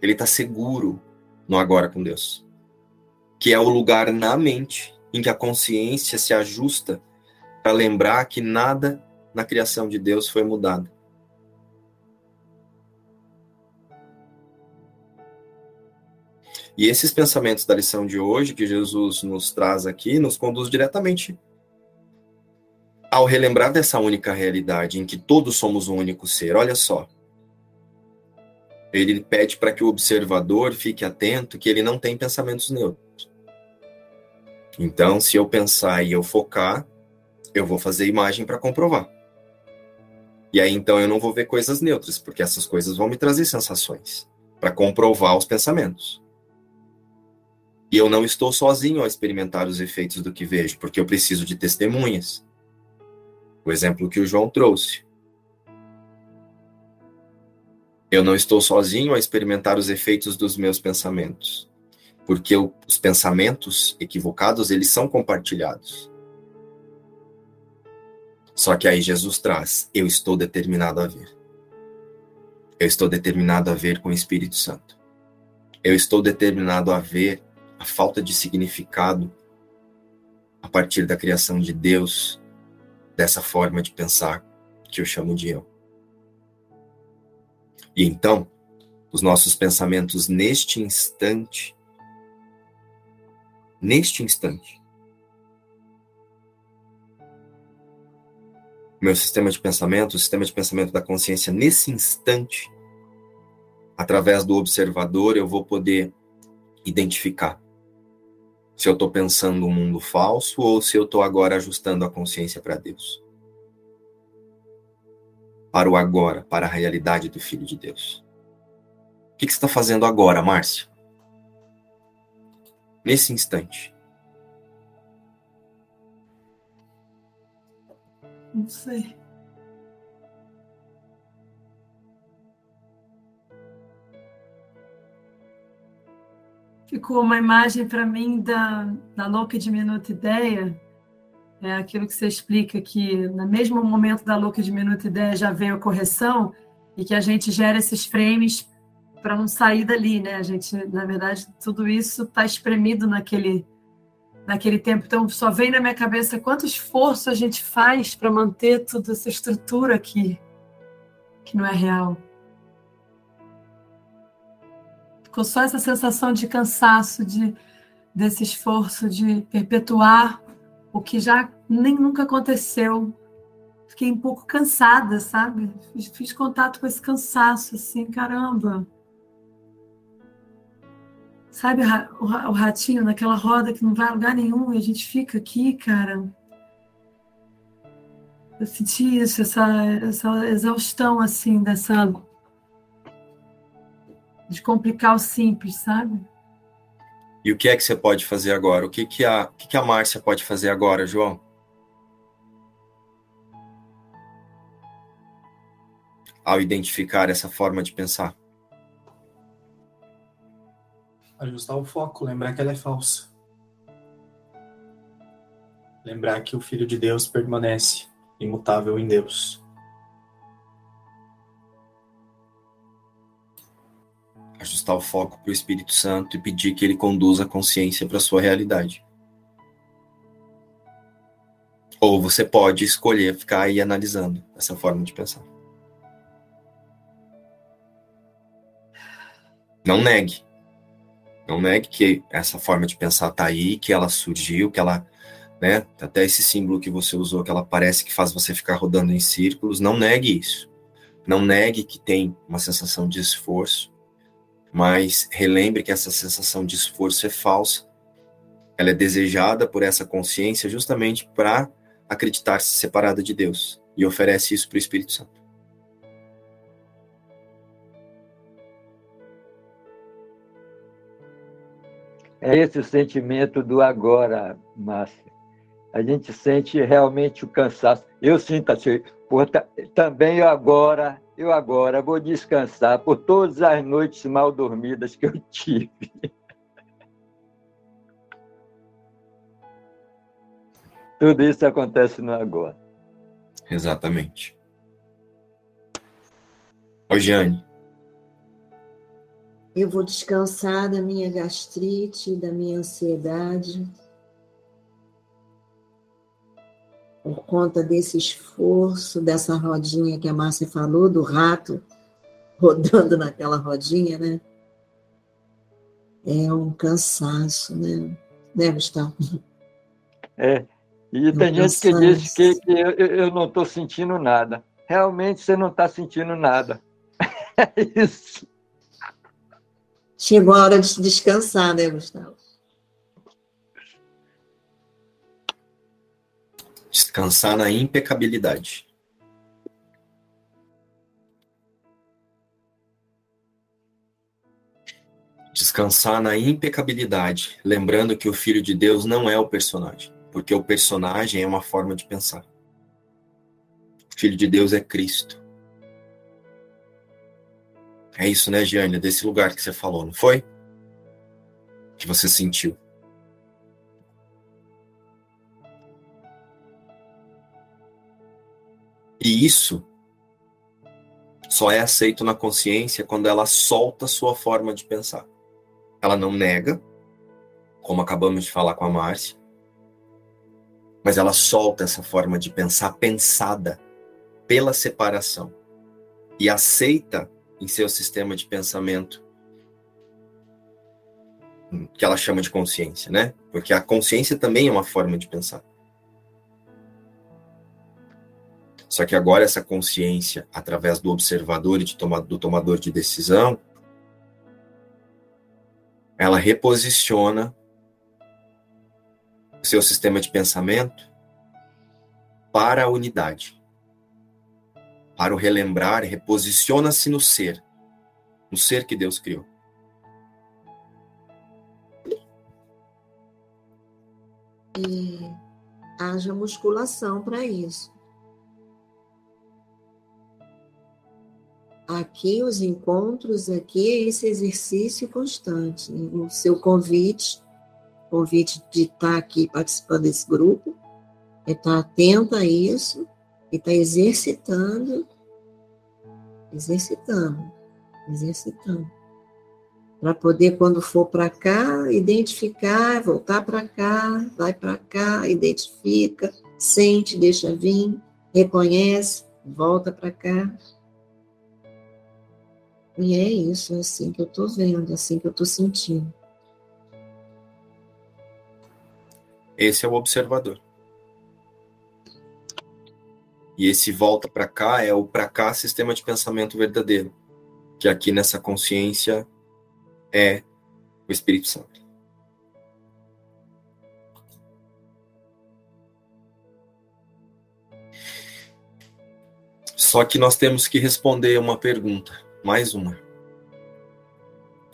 Ele está seguro no agora com Deus. Que é o lugar na mente em que a consciência se ajusta para lembrar que nada na criação de Deus foi mudado. E esses pensamentos da lição de hoje, que Jesus nos traz aqui, nos conduz diretamente ao relembrar dessa única realidade em que todos somos um único ser. Olha só. Ele pede para que o observador fique atento que ele não tem pensamentos neutros. Então, se eu pensar e eu focar, eu vou fazer imagem para comprovar. E aí então eu não vou ver coisas neutras, porque essas coisas vão me trazer sensações para comprovar os pensamentos. E eu não estou sozinho a experimentar os efeitos do que vejo, porque eu preciso de testemunhas. O exemplo que o João trouxe. Eu não estou sozinho a experimentar os efeitos dos meus pensamentos, porque os pensamentos equivocados, eles são compartilhados. Só que aí Jesus traz, eu estou determinado a ver. Eu estou determinado a ver com o Espírito Santo. Eu estou determinado a ver a falta de significado a partir da criação de Deus, dessa forma de pensar que eu chamo de eu. E então, os nossos pensamentos neste instante, neste instante, meu sistema de pensamento, o sistema de pensamento da consciência, nesse instante, através do observador, eu vou poder identificar se eu estou pensando um mundo falso ou se eu estou agora ajustando a consciência para Deus. Para o agora, para a realidade do Filho de Deus. O que, você está fazendo agora, Márcia? Nesse instante. Não sei. Ficou uma imagem para mim da, da louca e diminuta ideia, é aquilo que você explica que no mesmo momento da louca e diminuta ideia já veio a correção e que a gente gera esses frames para não sair dali, né? A gente, na verdade, tudo isso está espremido naquele naquele tempo. Então, só vem na minha cabeça quanto esforço a gente faz para manter toda essa estrutura aqui, que não é real. Ficou só essa sensação de cansaço, de, desse esforço de perpetuar o que já nem nunca aconteceu. Fiquei um pouco cansada, sabe? Fiz, fiz contato com esse cansaço, assim, caramba. Sabe o, o ratinho naquela roda que não vai a lugar nenhum e a gente fica aqui, cara? Eu senti isso, essa, essa exaustão, assim, dessa de complicar o simples, sabe? E o que é que você pode fazer agora? O que, que, a, o que, que a Márcia pode fazer agora, João? Ao identificar essa forma de pensar. Ajustar o foco, lembrar que ela é falsa. Lembrar que o Filho de Deus permanece imutável em Deus. Ajustar o foco para o Espírito Santo e pedir que ele conduza a consciência para a sua realidade. Ou você pode escolher ficar aí analisando essa forma de pensar. Não negue. Não negue que essa forma de pensar está aí, que ela surgiu, que ela, né, até esse símbolo que você usou, que ela parece que faz você ficar rodando em círculos, não negue isso. Não negue que tem uma sensação de esforço mas relembre que essa sensação de esforço é falsa. Ela é desejada por essa consciência justamente para acreditar-se separada de Deus e oferece isso para o Espírito Santo. É esse o sentimento do agora, Márcia. A gente sente realmente o cansaço. Eu sinto assim, por, também agora eu agora vou descansar por todas as noites mal dormidas que eu tive. Tudo isso acontece no agora. Exatamente. Ô, Jane. Eu vou descansar da minha gastrite, da minha ansiedade, por conta desse esforço, dessa rodinha que a Márcia falou, do rato rodando naquela rodinha, né? É um cansaço, né? Né, Gustavo? É. E um tem gente que diz que, que eu, eu não estou sentindo nada. Realmente você não está sentindo nada. É isso. Chegou a hora de descansar, né, Gustavo? Descansar na impecabilidade. Descansar na impecabilidade, lembrando que o Filho de Deus não é o personagem, porque o personagem é uma forma de pensar. O Filho de Deus é Cristo. É isso, né, Giane? Desse lugar que você falou, não foi? Que você sentiu. E isso só é aceito na consciência quando ela solta sua forma de pensar. Ela não nega, como acabamos de falar com a Márcia, mas ela solta essa forma de pensar pensada pela separação e aceita em seu sistema de pensamento que ela chama de consciência, né? Porque a consciência também é uma forma de pensar. Só que agora essa consciência, através do observador e toma, do tomador de decisão, ela reposiciona o seu sistema de pensamento para a unidade. Para o relembrar, reposiciona-se no ser, no ser que Deus criou. E haja musculação para isso. Aqui, os encontros, aqui esse exercício constante. Né? O seu convite, convite de estar aqui participando desse grupo, é estar atento a isso e estar exercitando, exercitando, exercitando. Para poder, quando for para cá, identificar, voltar para cá, vai para cá, identifica, sente, deixa vir, reconhece, volta para cá. E é isso, é assim que eu estou vendo, é assim que eu estou sentindo. Esse é o observador. E esse volta para cá é o para cá sistema de pensamento verdadeiro, que aqui nessa consciência é o Espírito Santo. Só que nós temos que responder uma pergunta. Mais uma.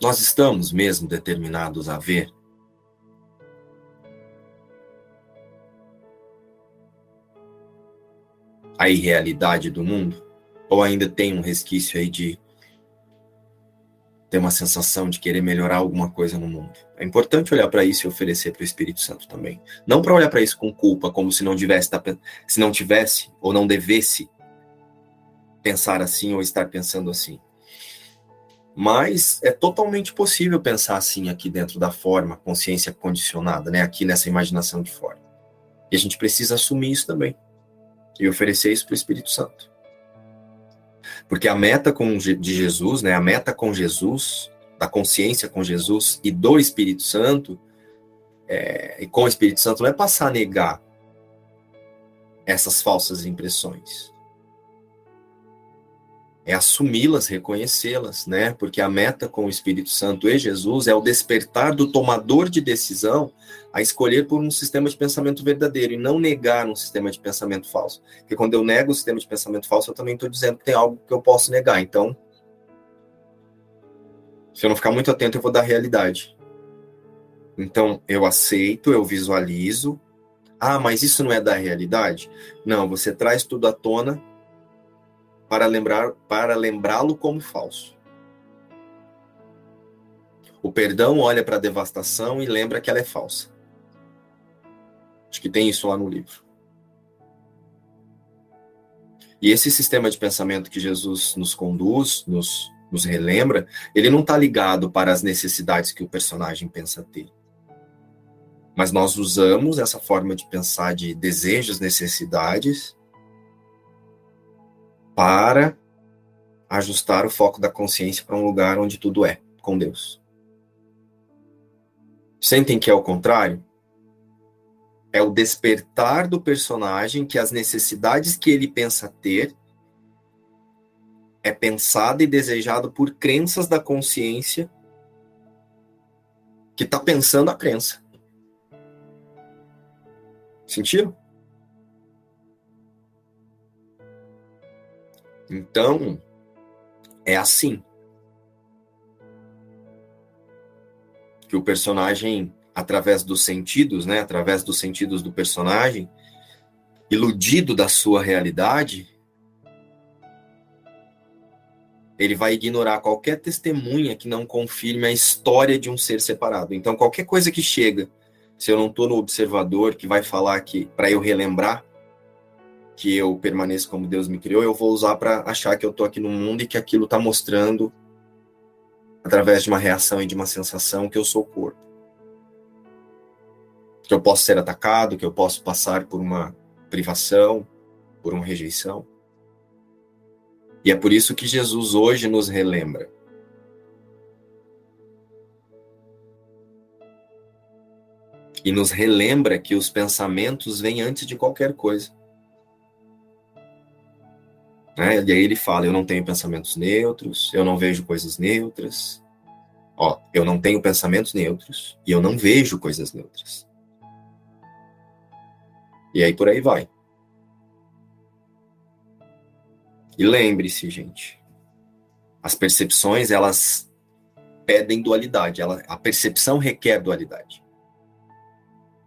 Nós estamos mesmo determinados a ver a irrealidade do mundo? Ou ainda tem um resquício aí de ter uma sensação de querer melhorar alguma coisa no mundo? É importante olhar para isso e oferecer para o Espírito Santo também. Não para olhar para isso com culpa, como se não tivesse, se não tivesse ou não devesse pensar assim ou estar pensando assim. Mas é totalmente possível pensar assim aqui dentro da forma, consciência condicionada, né? Aqui nessa imaginação de forma. E a gente precisa assumir isso também e oferecer isso para o Espírito Santo. Porque a meta com, de Jesus, né? A meta com Jesus, da consciência com Jesus e do Espírito Santo, é, e com o Espírito Santo, não é passar a negar essas falsas impressões é assumi-las, reconhecê-las, né? Porque a meta com o Espírito Santo e Jesus é o despertar do tomador de decisão a escolher por um sistema de pensamento verdadeiro e não negar um sistema de pensamento falso. Porque quando eu nego o sistema de pensamento falso, eu também estou dizendo que tem algo que eu posso negar. Então, se eu não ficar muito atento, eu vou dar realidade. Então, eu aceito, eu visualizo. Ah, mas isso não é da realidade? Não, você traz tudo à tona para lembrar para lembrá-lo como falso. O perdão olha para a devastação e lembra que ela é falsa. Acho que tem isso lá no livro. E esse sistema de pensamento que Jesus nos conduz, nos, nos relembra, ele não está ligado para as necessidades que o personagem pensa ter. Mas nós usamos essa forma de pensar de desejos, necessidades, para ajustar o foco da consciência para um lugar onde tudo é, com Deus. Sentem que é o contrário? É o despertar do personagem que as necessidades que ele pensa ter é pensado e desejado por crenças da consciência que está pensando a crença. Sentiram? Então, é assim. que o personagem, através dos sentidos, né, através dos sentidos do personagem, iludido da sua realidade, ele vai ignorar qualquer testemunha que não confirme a história de um ser separado. Então, qualquer coisa que chega, se eu não estou no observador, que vai falar que, para eu relembrar que eu permaneço como Deus me criou, eu vou usar para achar que eu estou aqui no mundo e que aquilo está mostrando, através de uma reação e de uma sensação, que eu sou o corpo. Que eu posso ser atacado, que eu posso passar por uma privação, por uma rejeição. E é por isso que Jesus hoje nos relembra. E nos relembra que os pensamentos vêm antes de qualquer coisa. Né? E aí ele fala: Eu não tenho pensamentos neutros, eu não vejo coisas neutras. Ó, eu não tenho pensamentos neutros e eu não vejo coisas neutras. E aí por aí vai. E lembre-se, gente, as percepções, elas pedem dualidade, ela, a percepção requer dualidade.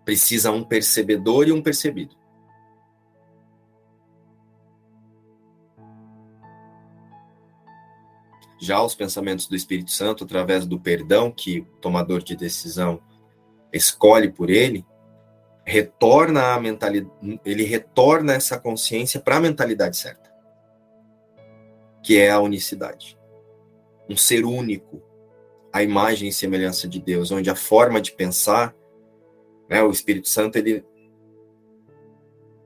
Precisa um percebedor e um percebido. Já os pensamentos do Espírito Santo, através do perdão que o tomador de decisão escolhe por ele, retorna a mentalidade, ele retorna essa consciência para a mentalidade certa que é a unicidade. Um ser único, a imagem e semelhança de Deus, onde a forma de pensar, né, o Espírito Santo, ele,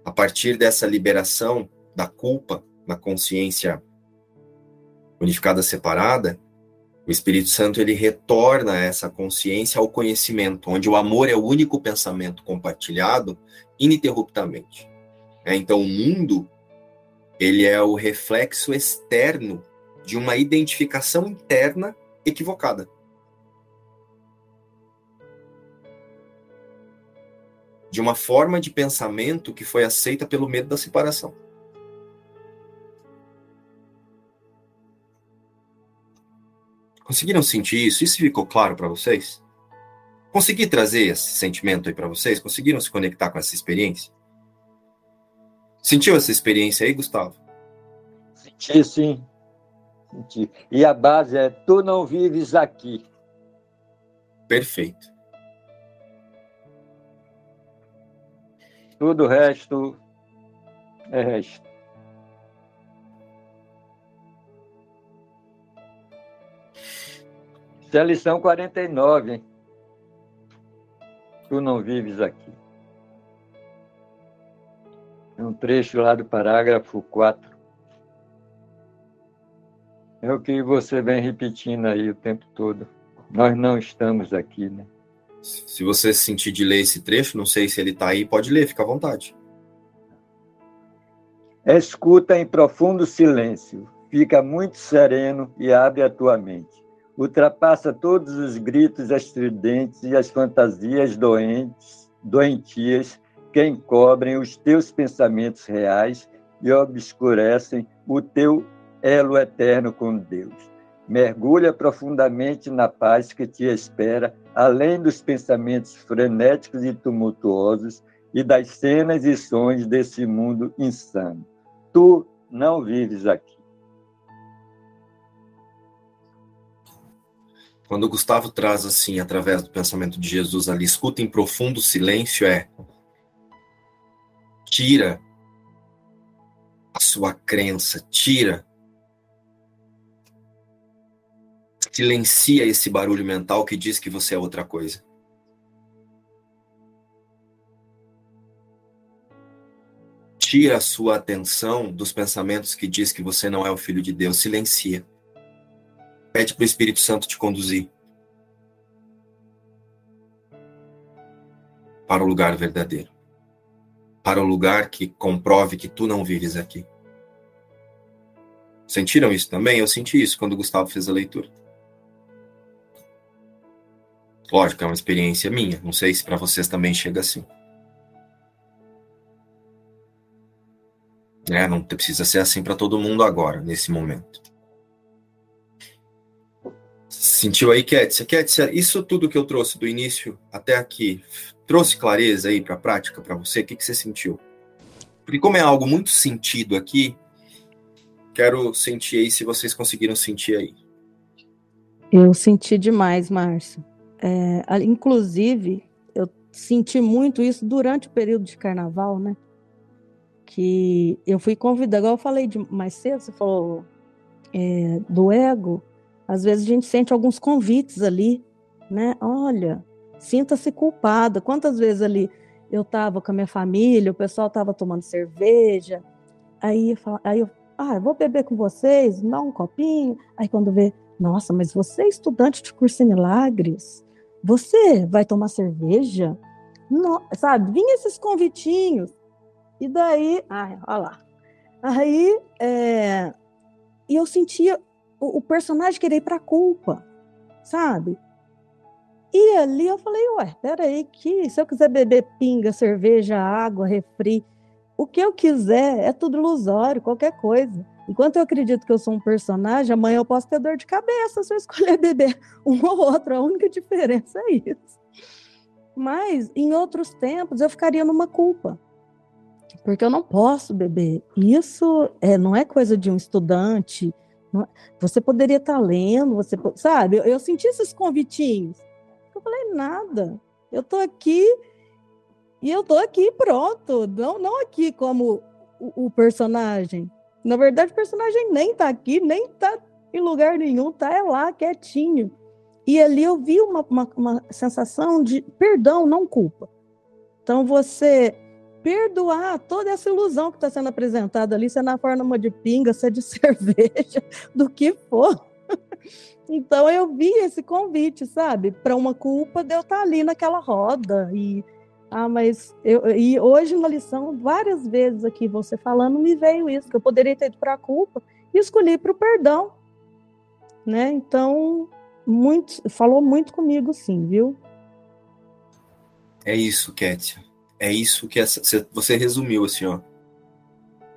a partir dessa liberação da culpa na consciência unificada separada, o Espírito Santo ele retorna essa consciência ao conhecimento, onde o amor é o único pensamento compartilhado ininterruptamente. É, então, o mundo ele é o reflexo externo de uma identificação interna equivocada. De uma forma de pensamento que foi aceita pelo medo da separação. Conseguiram sentir isso? Isso ficou claro para vocês? Consegui trazer esse sentimento aí para vocês? Conseguiram se conectar com essa experiência? Sentiu essa experiência aí, Gustavo? Senti, sim. Senti. E a base é: tu não vives aqui. Perfeito. Tudo o resto é resto. Isso é a lição 49, hein? Tu não vives aqui. É um trecho lá do parágrafo 4. É o que você vem repetindo aí o tempo todo. Nós não estamos aqui, né? Se você sentir de ler esse trecho, não sei se ele está aí, pode ler, fica à vontade. Escuta em profundo silêncio, fica muito sereno e abre a tua mente. Ultrapassa todos os gritos estridentes e as fantasias doentes, doentias que encobrem os teus pensamentos reais e obscurecem o teu elo eterno com Deus. Mergulha profundamente na paz que te espera, além dos pensamentos frenéticos e tumultuosos e das cenas e sons desse mundo insano. Tu não vives aqui. Quando o Gustavo traz assim, através do pensamento de Jesus ali, escuta em profundo silêncio, é tira a sua crença, tira, silencia esse barulho mental que diz que você é outra coisa. Tira a sua atenção dos pensamentos que diz que você não é o filho de Deus, silencia. Pede para o Espírito Santo te conduzir para o lugar verdadeiro para o lugar que comprove que tu não vives aqui. Sentiram isso também? Eu senti isso quando o Gustavo fez a leitura. Lógico, é uma experiência minha. Não sei se para vocês também chega assim. É, não precisa ser assim para todo mundo agora, nesse momento. Sentiu aí, Kétia? Kétia, isso tudo que eu trouxe do início até aqui, trouxe clareza aí para a prática para você? O que, que você sentiu? Porque como é algo muito sentido aqui, quero sentir aí se vocês conseguiram sentir aí. Eu senti demais, Márcio. É, inclusive, eu senti muito isso durante o período de carnaval, né? Que eu fui convidada, igual eu falei de, mais cedo, você falou é, do ego. Às vezes a gente sente alguns convites ali, né? Olha, sinta-se culpada. Quantas vezes ali eu estava com a minha família, o pessoal estava tomando cerveja, aí eu, falo, aí eu, ah, eu vou beber com vocês, dá um copinho. Aí quando vê, nossa, mas você é estudante de curso em milagres, você vai tomar cerveja? Não, sabe, vinha esses convitinhos. E daí, ai, olha lá. Aí, é, e eu sentia o, o personagem querer ir para a culpa, sabe? E ali eu falei, ué, peraí, que se eu quiser beber pinga, cerveja, água, refri, o que eu quiser é tudo ilusório, qualquer coisa. Enquanto eu acredito que eu sou um personagem, amanhã eu posso ter dor de cabeça se eu escolher beber um ou outro. A única diferença é isso. Mas em outros tempos eu ficaria numa culpa. Porque eu não posso beber. Isso é, não é coisa de um estudante, você poderia estar lendo, você sabe? Eu, eu senti esses convitinhos. Eu falei, nada. Eu estou aqui e eu estou aqui pronto. Não, não aqui como o, o, personagem. Na verdade, o personagem nem está aqui, nem está em lugar nenhum, está é lá, quietinho. E ali eu vi uma, uma, uma sensação de perdão, não culpa. Então, você perdoar toda essa ilusão que está sendo apresentada ali, se é na forma de pinga, se é de cerveja, do que for. Então eu vi esse convite, sabe, para uma culpa de eu estar tá ali naquela roda e ah, mas eu e hoje na lição várias vezes aqui você falando me veio isso que eu poderia ter ido para a culpa e escolhi para o perdão, né? Então muito falou muito comigo, sim, viu? É isso, Kétia. É isso que essa, você resumiu assim, ó.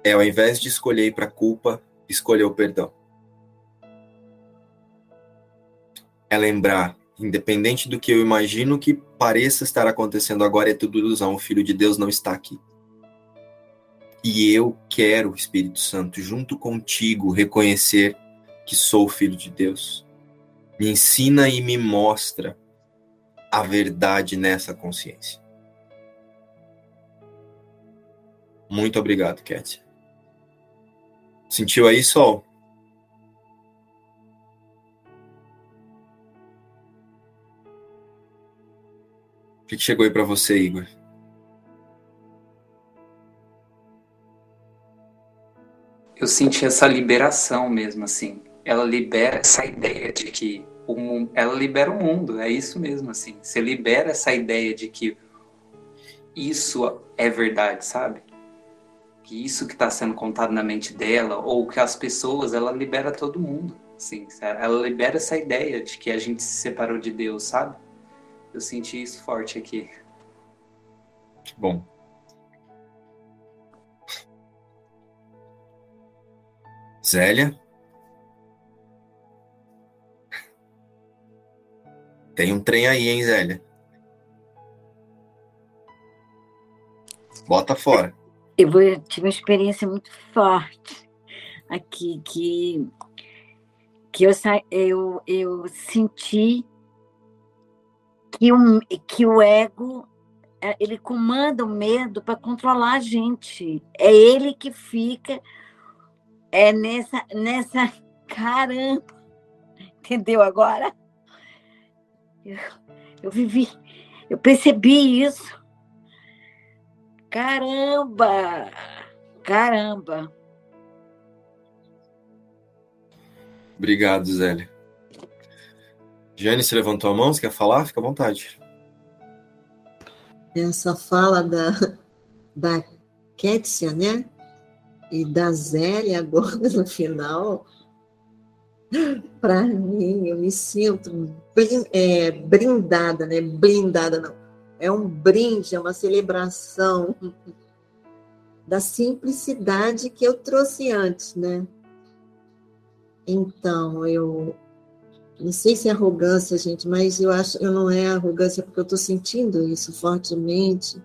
É ao invés de escolher para culpa, escolher o perdão. É lembrar, independente do que eu imagino que pareça estar acontecendo agora, é tudo ilusão. O Filho de Deus não está aqui. E eu quero, Espírito Santo, junto contigo, reconhecer que sou o Filho de Deus. Me ensina e me mostra a verdade nessa consciência. Muito obrigado, Cat. Sentiu aí, Sol? O que chegou aí para você, Igor? Eu senti essa liberação mesmo, assim. Ela libera essa ideia de que o mundo, ela libera o mundo, é isso mesmo, assim. Você libera essa ideia de que isso é verdade, sabe? Que isso que está sendo contado na mente dela ou que as pessoas ela libera todo mundo assim ela libera essa ideia de que a gente se separou de Deus sabe? Eu senti isso forte aqui. Bom. Zélia? Tem um trem aí hein Zélia? Bota fora eu tive uma experiência muito forte aqui, que, que eu, eu, eu senti que, um, que o ego é, ele comanda o medo para controlar a gente. É ele que fica é nessa, nessa caramba. Entendeu agora? Eu, eu vivi, eu percebi isso Caramba! Caramba! Obrigado, Zélia. Jane, você levantou a mão? Você quer falar? Fica à vontade. Essa fala da, da Kétia, né? E da Zélia agora no final, para mim, eu me sinto é, brindada, né? Blindada, não é um brinde, é uma celebração da simplicidade que eu trouxe antes, né? Então, eu Não sei se é arrogância, gente, mas eu acho que não é arrogância porque eu estou sentindo isso fortemente.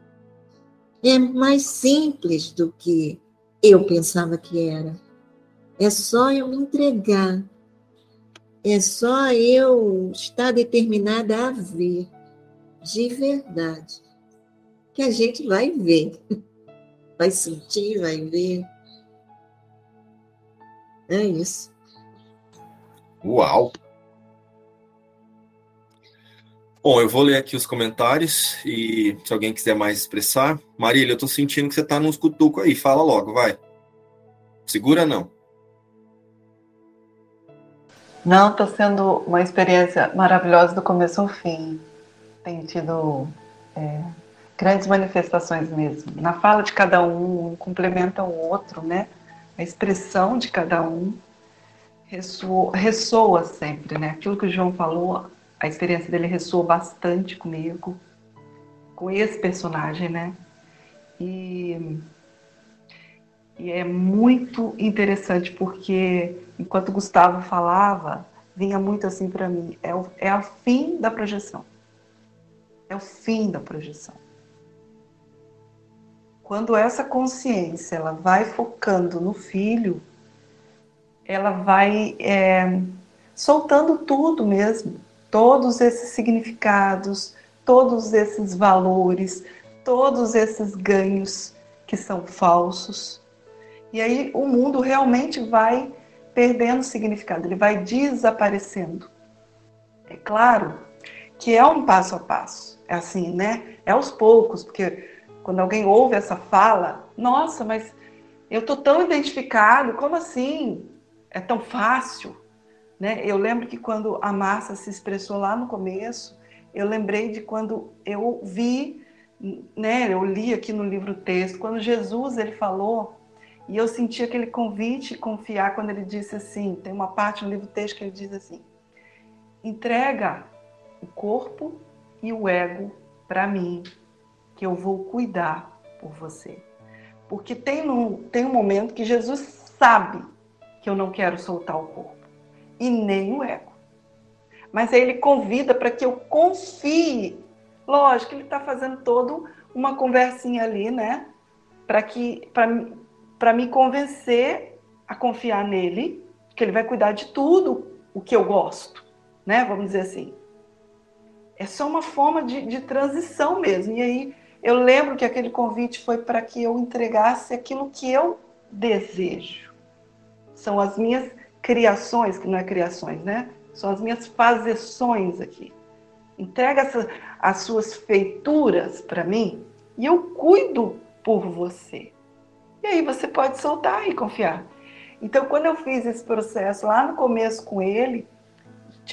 É mais simples do que eu pensava que era. É só eu me entregar. É só eu estar determinada a ver, de verdade. Que a gente vai ver. Vai sentir, vai ver. É isso. Uau! Bom, eu vou ler aqui os comentários e se alguém quiser mais expressar. Marília, eu tô sentindo que você tá nos cutucos aí. Fala logo, vai. Segura não. Não, está sendo uma experiência maravilhosa do começo ao fim. Tem tido é, grandes manifestações mesmo. Na fala de cada um, um complementa o outro, né? A expressão de cada um ressoa, ressoa sempre, né? Aquilo que o João falou, a experiência dele ressoou bastante comigo, com esse personagem, né? E, e é muito interessante porque enquanto o Gustavo falava, vinha muito assim para mim, é o, é o fim da projeção. É o fim da projeção. Quando essa consciência ela vai focando no filho, ela vai é, soltando tudo mesmo todos esses significados, todos esses valores, todos esses ganhos que são falsos. E aí o mundo realmente vai perdendo significado, ele vai desaparecendo. É claro que é um passo a passo, é assim, né? É aos poucos, porque quando alguém ouve essa fala, nossa, mas eu tô tão identificado, como assim? É tão fácil. Né? Eu lembro que quando a Márcia se expressou lá no começo, eu lembrei de quando eu vi, né, eu li aqui no livro texto, quando Jesus ele falou, e eu senti aquele convite confiar quando ele disse assim, tem uma parte no livro texto que ele diz assim: entrega o corpo e o ego para mim, que eu vou cuidar por você. Porque tem, um, tem um momento que Jesus sabe que eu não quero soltar o corpo e nem o ego. Mas aí ele convida para que eu confie. Lógico, ele está fazendo todo uma conversinha ali, né? Para que para me convencer a confiar nele, que ele vai cuidar de tudo o que eu gosto, né? Vamos dizer assim. É só uma forma de, de transição mesmo. E aí eu lembro que aquele convite foi para que eu entregasse aquilo que eu desejo. São as minhas criações, que não é criações, né? São as minhas fazeções aqui. Entrega essa, as suas feituras para mim e eu cuido por você. E aí você pode soltar e confiar. Então, quando eu fiz esse processo lá no começo com ele,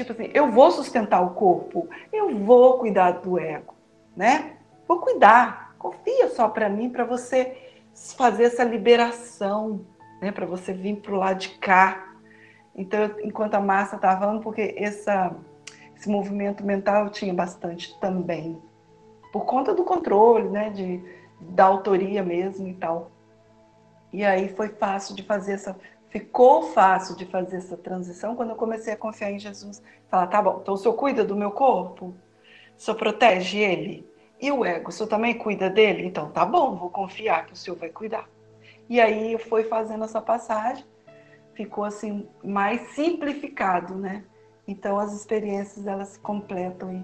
tipo assim, eu vou sustentar o corpo, eu vou cuidar do ego, né? Vou cuidar. Confia só para mim, para você fazer essa liberação, né? Para você vir para o lado de cá, então, enquanto a massa estava falando, porque essa, esse movimento mental eu tinha bastante também, por conta do controle, né, de, da autoria mesmo e tal. E aí foi fácil de fazer essa, ficou fácil de fazer essa transição quando eu comecei a confiar em Jesus. Falar, tá bom, então o senhor cuida do meu corpo? O senhor protege ele? E o ego, o senhor também cuida dele? Então tá bom, vou confiar que o senhor vai cuidar. E aí foi fazendo essa passagem ficou assim mais simplificado, né? Então as experiências elas se completam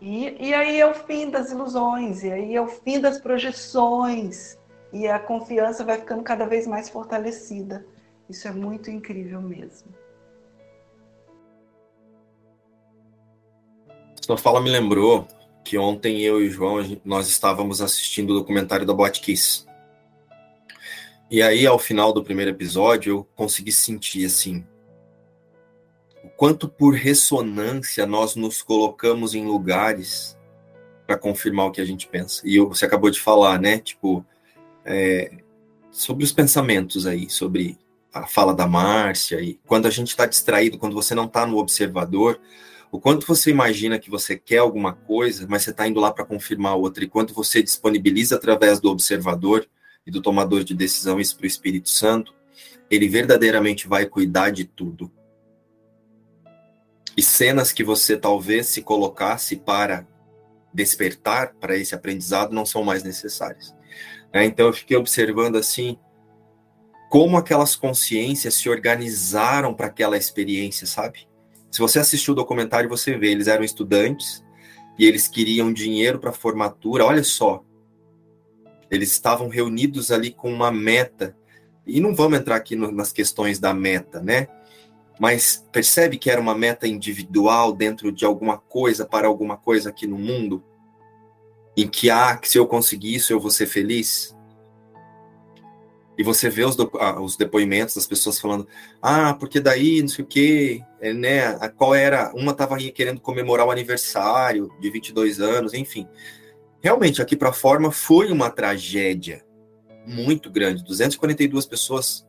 e, e, aí é o fim das ilusões, e aí é o fim das projeções e a confiança vai ficando cada vez mais fortalecida. Isso é muito incrível mesmo. Sua fala me lembrou que ontem eu e o João nós estávamos assistindo o documentário da Botkiss. E aí, ao final do primeiro episódio, eu consegui sentir assim o quanto por ressonância nós nos colocamos em lugares para confirmar o que a gente pensa. E você acabou de falar, né? Tipo, é, sobre os pensamentos aí, sobre a fala da Márcia, e quando a gente está distraído, quando você não está no observador, o quanto você imagina que você quer alguma coisa, mas você está indo lá para confirmar outra, e quanto você disponibiliza através do observador, e do tomador de decisão, isso para o Espírito Santo, ele verdadeiramente vai cuidar de tudo. e cenas que você talvez se colocasse para despertar para esse aprendizado não são mais necessárias. É, então eu fiquei observando assim como aquelas consciências se organizaram para aquela experiência, sabe? Se você assistiu o documentário, você vê, eles eram estudantes e eles queriam dinheiro para formatura. Olha só, eles estavam reunidos ali com uma meta. E não vamos entrar aqui no, nas questões da meta, né? Mas percebe que era uma meta individual dentro de alguma coisa para alguma coisa aqui no mundo? Em que, ah, que se eu conseguir isso, eu vou ser feliz? E você vê os, ah, os depoimentos das pessoas falando, ah, porque daí, não sei o quê, é, né, a, qual era, uma estava querendo comemorar o aniversário de 22 anos, enfim. Realmente, aqui para forma foi uma tragédia muito grande. 242 pessoas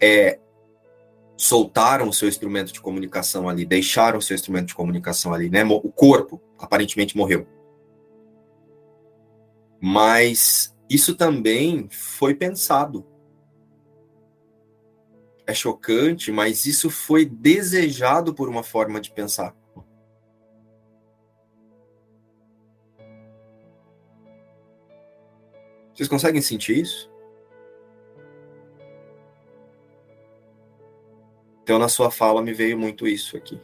é, soltaram o seu instrumento de comunicação ali, deixaram o seu instrumento de comunicação ali, né? O corpo aparentemente morreu. Mas isso também foi pensado. É chocante, mas isso foi desejado por uma forma de pensar. Vocês conseguem sentir isso? Então, na sua fala, me veio muito isso aqui.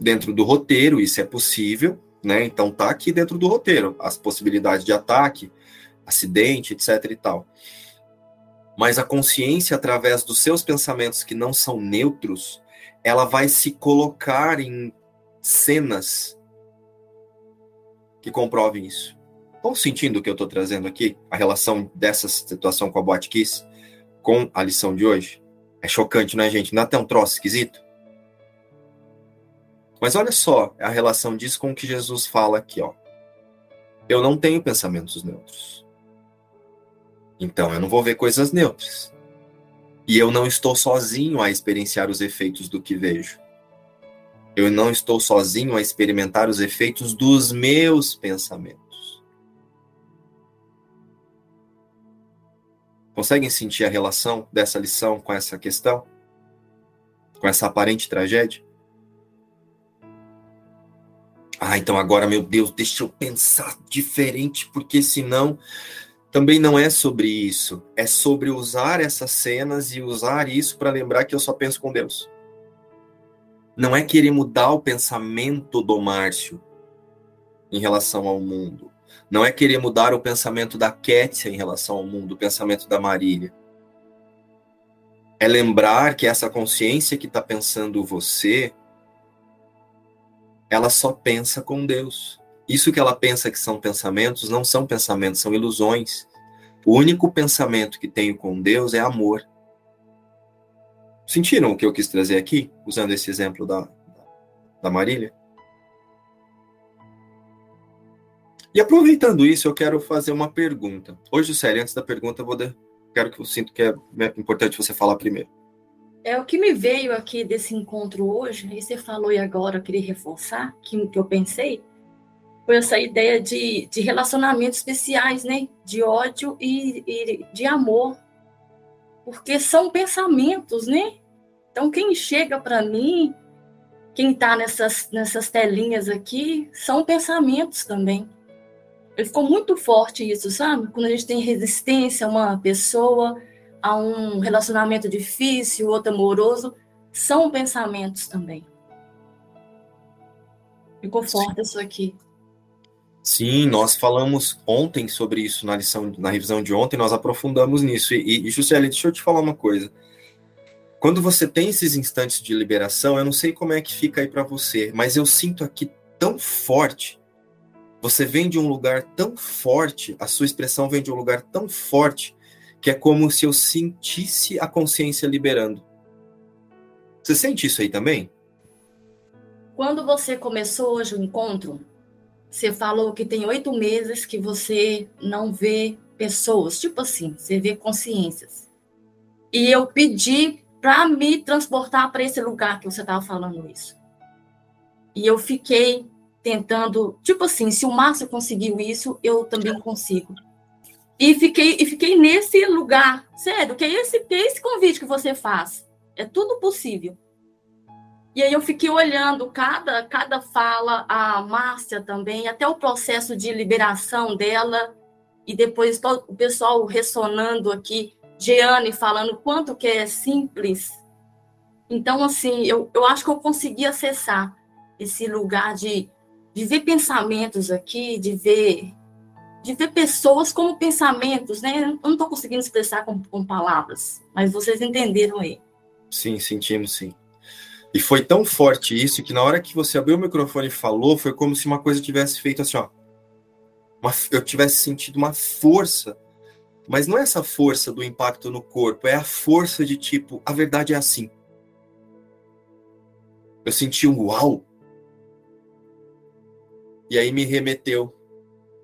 Dentro do roteiro, isso é possível, né? Então, tá aqui dentro do roteiro, as possibilidades de ataque, acidente, etc e tal. Mas a consciência, através dos seus pensamentos que não são neutros, ela vai se colocar em cenas que comprovem isso. Estão sentindo o que eu estou trazendo aqui? A relação dessa situação com a Boate Kiss? com a lição de hoje. É chocante, não é, gente? Não é até um troço esquisito? Mas olha só a relação disso com o que Jesus fala aqui, ó. Eu não tenho pensamentos neutros. Então eu não vou ver coisas neutras. E eu não estou sozinho a experienciar os efeitos do que vejo. Eu não estou sozinho a experimentar os efeitos dos meus pensamentos. Conseguem sentir a relação dessa lição com essa questão? Com essa aparente tragédia? Ah, então agora, meu Deus, deixa eu pensar diferente, porque senão também não é sobre isso. É sobre usar essas cenas e usar isso para lembrar que eu só penso com Deus. Não é querer mudar o pensamento do Márcio em relação ao mundo. Não é querer mudar o pensamento da Kétia em relação ao mundo, o pensamento da Marília. É lembrar que essa consciência que está pensando você, ela só pensa com Deus. Isso que ela pensa que são pensamentos, não são pensamentos, são ilusões. O único pensamento que tenho com Deus é amor. Sentiram o que eu quis trazer aqui, usando esse exemplo da, da Marília? E aproveitando isso, eu quero fazer uma pergunta. Hoje, sério, antes da pergunta, eu vou de... quero que eu sinto que é importante você falar primeiro. É o que me veio aqui desse encontro hoje, e você falou e agora eu queria reforçar, que, que eu pensei, foi essa ideia de, de relacionamentos especiais, né? De ódio e, e de amor. Porque são pensamentos, né? Então, quem chega para mim, quem está nessas, nessas telinhas aqui, são pensamentos também. Ele ficou muito forte isso, sabe? Quando a gente tem resistência a uma pessoa, a um relacionamento difícil, outro amoroso, são pensamentos também. Forte Sim. isso aqui. Sim, nós falamos ontem sobre isso na lição, na revisão de ontem, nós aprofundamos nisso. E, e Juscelia, deixa eu te falar uma coisa. Quando você tem esses instantes de liberação, eu não sei como é que fica aí para você, mas eu sinto aqui tão forte você vem de um lugar tão forte, a sua expressão vem de um lugar tão forte, que é como se eu sentisse a consciência liberando. Você sente isso aí também? Quando você começou hoje o encontro, você falou que tem oito meses que você não vê pessoas, tipo assim, você vê consciências. E eu pedi para me transportar para esse lugar que você estava falando isso. E eu fiquei tentando, tipo assim, se o Márcio conseguiu isso, eu também consigo. E fiquei, e fiquei nesse lugar, sério, que é esse, que é esse convite que você faz. É tudo possível. E aí eu fiquei olhando cada, cada fala, a Márcia também, até o processo de liberação dela, e depois todo, o pessoal ressonando aqui, Jeane falando quanto que é simples. Então, assim, eu, eu acho que eu consegui acessar esse lugar de, de ver pensamentos aqui, de ver de ver pessoas como pensamentos, né? Eu não estou conseguindo expressar com, com palavras, mas vocês entenderam aí. Sim, sentimos sim. E foi tão forte isso que na hora que você abriu o microfone e falou, foi como se uma coisa tivesse feito assim, ó. Uma, eu tivesse sentido uma força. Mas não é essa força do impacto no corpo, é a força de tipo, a verdade é assim. Eu senti um uau. E aí me remeteu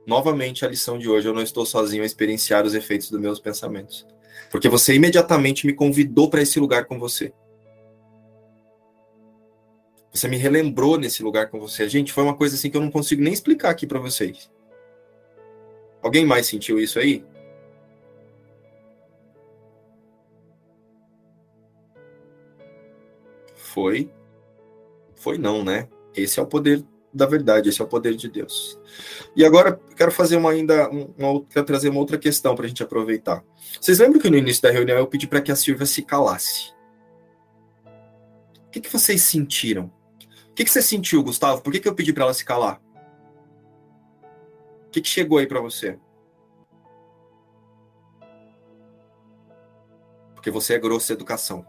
novamente à lição de hoje. Eu não estou sozinho a experienciar os efeitos dos meus pensamentos. Porque você imediatamente me convidou para esse lugar com você. Você me relembrou nesse lugar com você. Gente, foi uma coisa assim que eu não consigo nem explicar aqui para vocês. Alguém mais sentiu isso aí? Foi. Foi não, né? Esse é o poder da verdade, esse é o poder de Deus. E agora quero fazer uma ainda uma, quero trazer uma outra questão para a gente aproveitar. Vocês lembram que no início da reunião eu pedi para que a Silvia se calasse? O que, que vocês sentiram? que, que você sentiu, Gustavo? Por que, que eu pedi para ela se calar? O que, que chegou aí para você? Porque você é grosso educação.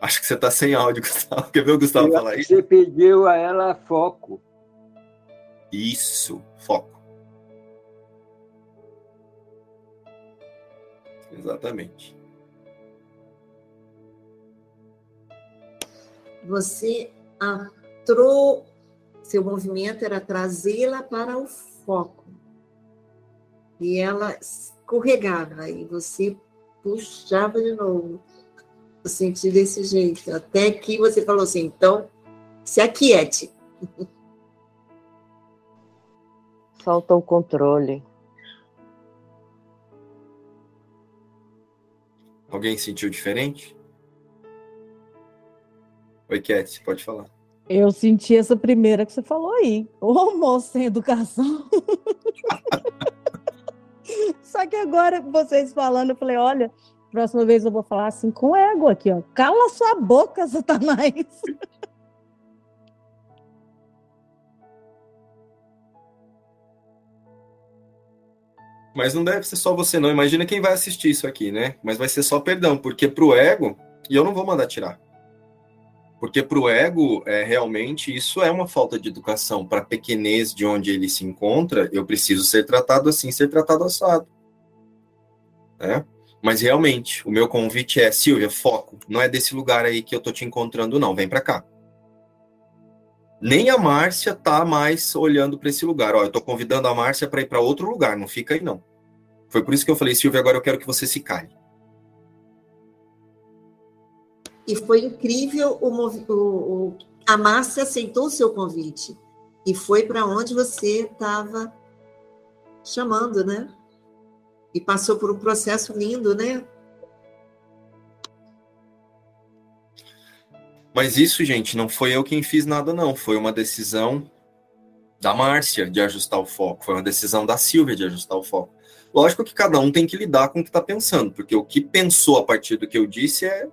Acho que você está sem áudio, Gustavo. Quer ver o Gustavo eu falar isso? Você pediu a ela foco. Isso, foco. Exatamente. Você mostrou, seu movimento era trazê-la para o foco. E ela escorregava, e você puxava de novo. Eu senti desse jeito. Até que você falou assim, então, se aquiete. Solta o controle. Alguém sentiu diferente? Oi, Cat, pode falar. Eu senti essa primeira que você falou aí. Ô, moço sem educação. Só que agora, vocês falando, eu falei, olha, próxima vez eu vou falar assim com ego aqui, ó. Cala sua boca, Satanás. Mas não deve ser só você, não. Imagina quem vai assistir isso aqui, né? Mas vai ser só perdão, porque pro ego, e eu não vou mandar tirar. Porque para o ego, é, realmente, isso é uma falta de educação. Para pequenez de onde ele se encontra, eu preciso ser tratado assim, ser tratado assado. Né? Mas realmente, o meu convite é, Silvia, foco. Não é desse lugar aí que eu tô te encontrando, não. Vem para cá. Nem a Márcia tá mais olhando para esse lugar. Ó, eu tô convidando a Márcia para ir para outro lugar. Não fica aí, não. Foi por isso que eu falei, Silvia, agora eu quero que você se cale. E foi incrível o, o, o a Márcia aceitou o seu convite e foi para onde você estava chamando, né? E passou por um processo lindo, né? Mas isso, gente, não foi eu quem fiz nada, não. Foi uma decisão da Márcia de ajustar o foco. Foi uma decisão da Silvia de ajustar o foco. Lógico que cada um tem que lidar com o que está pensando, porque o que pensou a partir do que eu disse é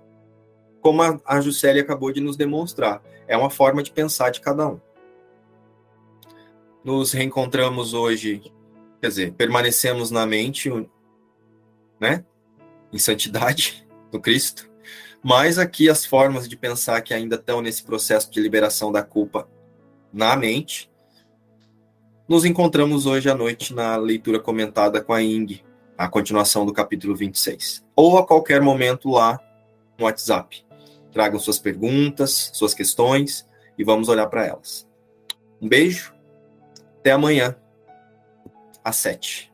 como a, a Juscelia acabou de nos demonstrar. É uma forma de pensar de cada um. Nos reencontramos hoje, quer dizer, permanecemos na mente, né? Em santidade do Cristo. Mas aqui as formas de pensar que ainda estão nesse processo de liberação da culpa na mente. Nos encontramos hoje à noite na leitura comentada com a Ing, a continuação do capítulo 26. Ou a qualquer momento lá no WhatsApp. Tragam suas perguntas, suas questões e vamos olhar para elas. Um beijo, até amanhã, às sete.